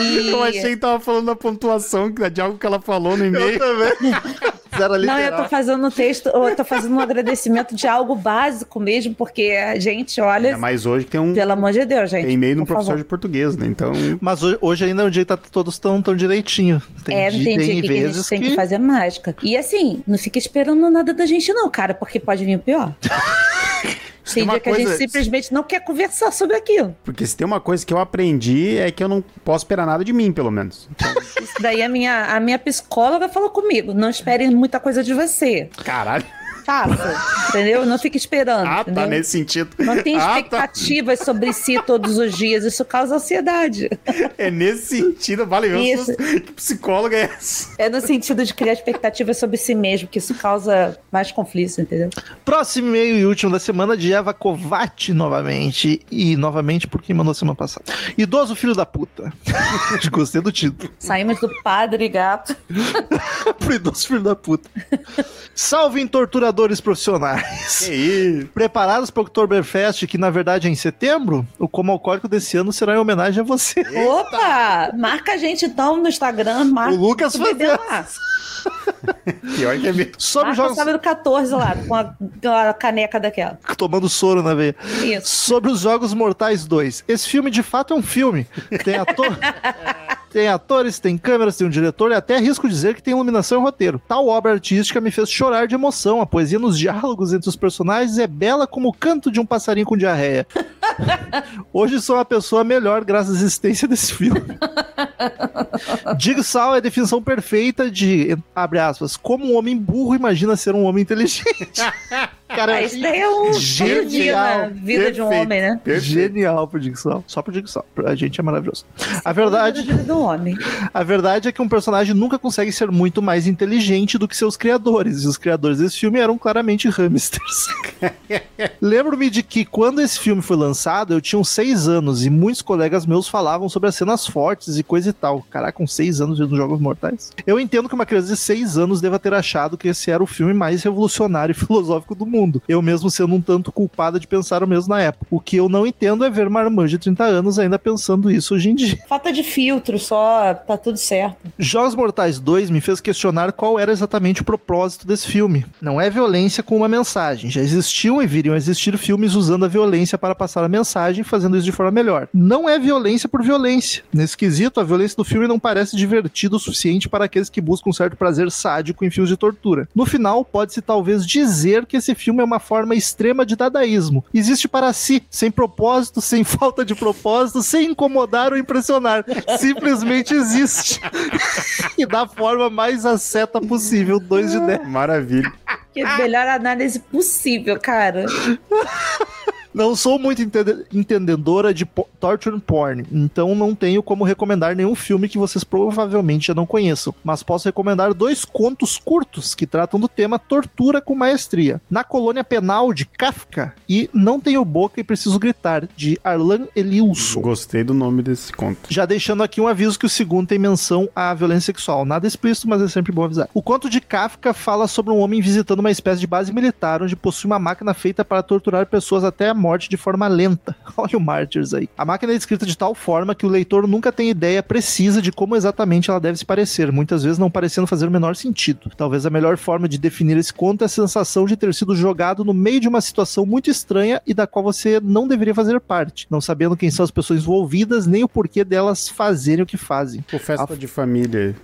E... Eu achei que tava falando da pontuação de algo que ela falou no Eu e-mail. também. Zero Não, eu literal. tô fazendo um texto, eu tô fazendo um agradecimento de algo básico mesmo, porque a gente, olha, Ainda mais hoje que tem um pelo amor de Deus, gente. tem e-mail de um por professor favor. de português, né? Então, Mas hoje, hoje ainda é um dia que tá, todos tão, tão direitinho. Tem, É, não di- tem dia tem que, a gente tem que... que fazer mágica. E assim, não fica esperando nada da gente, não, cara, porque pode vir o pior. Tem uma dia que a gente coisa- simplesmente não quer conversar sobre aquilo. porque se tem uma coisa que eu aprendi é que eu não posso esperar nada de mim, pelo menos. Isso daí a minha, a minha psicóloga falou comigo. Não espere muita coisa de você. Caralho. Faça. Entendeu? Não fica esperando. Ah, entendeu? tá nesse sentido. Não tem Ah, tá. expectativas sobre si todos os dias. Isso causa ansiedade. É nesse sentido, vale Isso. que psicóloga é essa? É no sentido de criar expectativas sobre si mesmo, que isso causa mais conflitos, entendeu? Próximo e-mail e último da semana de Eva Kovac novamente. E novamente porque mandou semana passada. Idoso filho da puta. Gostei do título. Saímos do padre gato. Pro idoso filho da puta. Salvem profissionais. Que isso? Preparados para o Oktoberfest, que na verdade é em setembro? O Como Alcoólico desse ano será em homenagem a você. Opa! Marca a gente então no Instagram. Marca O Lucas foi lá. Pior que é mesmo. Sobre Marca jogos. sábado 14 lá, com a, com a caneca daquela. Tomando soro na veia. Isso. Sobre os Jogos Mortais 2. Esse filme de fato é um filme. Tem ator. Tem atores, tem câmeras, tem um diretor e até arrisco dizer que tem iluminação e roteiro. Tal obra artística me fez chorar de emoção. A poesia nos diálogos entre os personagens é bela como o canto de um passarinho com diarreia. Hoje sou uma pessoa melhor graças à existência desse filme. Jigsaw é a definição perfeita de, abre aspas, como um homem burro imagina ser um homem inteligente. Cara, Ah, isso daí é um Genial. dia na vida de um Perfeito. homem, né? Perfeito. Genial pro Jigsaw. Só pro Jigsaw. A gente é maravilhoso. A verdade, do homem. a verdade é que um personagem nunca consegue ser muito mais inteligente do que seus criadores. E os criadores desse filme eram claramente hamsters. Lembro-me de que quando esse filme foi lançado, eu tinha uns seis anos e muitos colegas meus falavam sobre as cenas fortes e coisa e tal. Caraca, com seis anos vendo Jogos Mortais. Eu entendo que uma criança de seis anos deva ter achado que esse era o filme mais revolucionário e filosófico do mundo. Eu mesmo sendo um tanto culpada de pensar o mesmo na época. O que eu não entendo é ver uma irmã de 30 anos ainda pensando isso hoje em dia. Falta de filtro só, tá tudo certo. Jogos Mortais 2 me fez questionar qual era exatamente o propósito desse filme. Não é violência com uma mensagem. Já existiam e viriam a existir filmes usando a violência para passar a mensagem, fazendo isso de forma melhor. Não é violência por violência. Nesse quesito, a violência do filme não parece divertida o suficiente para aqueles que buscam um certo prazer sádico em filmes de tortura. No final, pode-se talvez dizer que esse filme é uma forma extrema de dadaísmo. Existe para si, sem propósito, sem falta de propósito, sem incomodar ou impressionar. Simplesmente existe. e da forma mais aceta possível, 2 de 10. Maravilha. Que melhor análise possível, cara. Não sou muito entende- entendedora de po- torture porn, então não tenho como recomendar nenhum filme que vocês provavelmente já não conheçam, mas posso recomendar dois contos curtos que tratam do tema tortura com maestria. Na Colônia Penal de Kafka e Não Tenho Boca e Preciso Gritar, de Arlan Eliulson. Gostei do nome desse conto. Já deixando aqui um aviso que o segundo tem menção à violência sexual. Nada explícito, mas é sempre bom avisar. O conto de Kafka fala sobre um homem visitando uma espécie de base militar onde possui uma máquina feita para torturar pessoas até a morte de forma lenta. Olha o Martyrs aí. A máquina é descrita de tal forma que o leitor nunca tem ideia precisa de como exatamente ela deve se parecer, muitas vezes não parecendo fazer o menor sentido. Talvez a melhor forma de definir esse conto é a sensação de ter sido jogado no meio de uma situação muito estranha e da qual você não deveria fazer parte, não sabendo quem são as pessoas envolvidas nem o porquê delas fazerem o que fazem. Pô, festa de família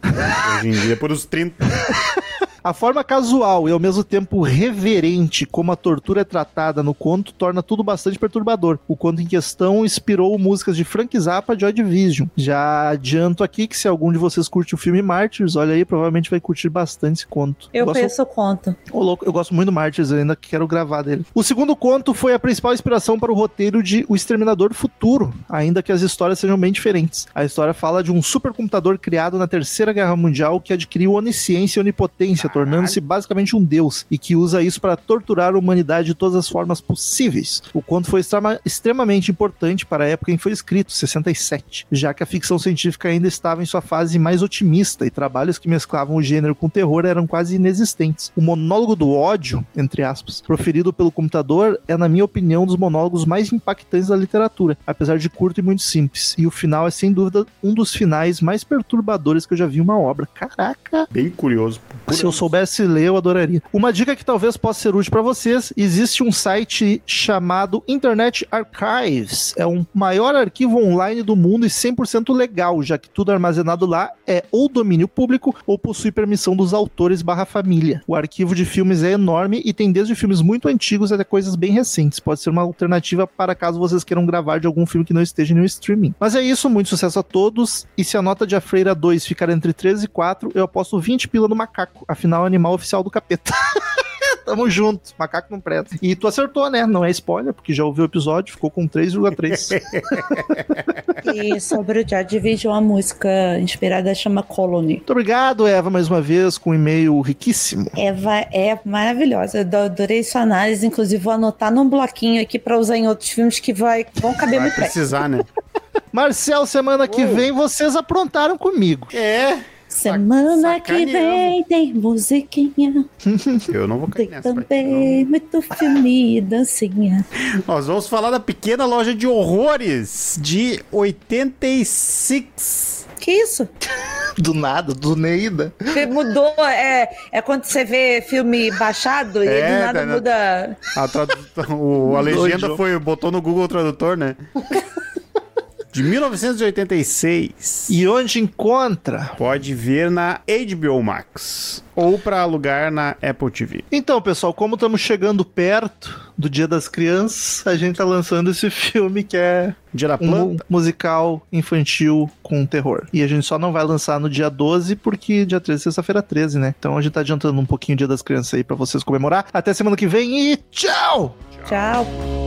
hoje em dia, por os 30. A forma casual e ao mesmo tempo reverente como a tortura é tratada no conto torna tudo bastante perturbador. O conto em questão inspirou músicas de Frank Zappa e Joy Division. Já adianto aqui que se algum de vocês curte o filme Martyrs, olha aí, provavelmente vai curtir bastante esse conto. Eu Gosto- conheço o conto. Ô, louco, eu gosto muito do Martyrs, eu ainda quero gravar dele. O segundo conto foi a principal inspiração para o roteiro de O Exterminador do Futuro, ainda que as histórias sejam bem diferentes. A história fala de um supercomputador criado na Terceira Guerra Mundial que adquiriu onisciência e onipotência, tornando-se basicamente um deus, e que usa isso para torturar a humanidade de todas as formas possíveis. O conto foi extrema- extremamente importante para a época em que foi escrito, 67, já que a ficção científica ainda estava em sua fase mais otimista e trabalhos que mesclavam o gênero com o terror eram quase inexistentes. O monólogo do ódio, entre aspas, proferido pelo computador é, na minha opinião, um dos monólogos mais impactantes da literatura, apesar de curto e muito simples. E o final é, sem dúvida, um dos finais mais perturbadores que eu já vi em uma obra. Caraca! Bem curioso. Se eu soubesse ler, eu adoraria. Uma dica que talvez possa ser útil para vocês: existe um site chamado Internet Archives. É um maior arquivo online do mundo e 100% legal, já que tudo armazenado lá é ou domínio público ou possui permissão dos autores barra família. O arquivo de filmes é enorme e tem desde filmes muito antigos até coisas bem recentes. Pode ser uma alternativa para caso vocês queiram gravar de algum filme que não esteja no streaming. Mas é isso, muito sucesso a todos. E se a nota de A Freira 2 ficar entre 13 e 4, eu aposto 20 pila no macaco. Afinal, é o animal oficial do capeta. Tamo junto, macaco não presta. E tu acertou, né? Não é spoiler, porque já ouviu o episódio, ficou com 3,3. E sobre o George Division, uma música inspirada chama Colony. Muito obrigado, Eva, mais uma vez, com um e-mail riquíssimo. Eva é maravilhosa. Eu adorei sua análise. Inclusive, vou anotar num bloquinho aqui pra usar em outros filmes que vai, vão caber Vai muito bem. precisar, né? Marcel, semana que vem vocês aprontaram comigo. É. Semana que sacaneando. vem tem musiquinha, Eu não vou tem cair nessa. vai ter, também muito filme e dancinha. Nós vamos falar da pequena loja de horrores de 86. Que isso? Do nada, do Neida. Mudou, é, é quando você vê filme baixado e É, do nada tá, muda. A, tradu- o- a legenda foi, botou no Google Tradutor, né? De 1986. E onde encontra? Pode ver na HBO Max. Ou pra alugar na Apple TV. Então, pessoal, como estamos chegando perto do Dia das Crianças, a gente tá lançando esse filme que é Dia da um Planta. musical infantil com terror. E a gente só não vai lançar no dia 12, porque dia 13 é sexta-feira 13, né? Então a gente tá adiantando um pouquinho o Dia das Crianças aí pra vocês comemorar. Até semana que vem e tchau! Tchau.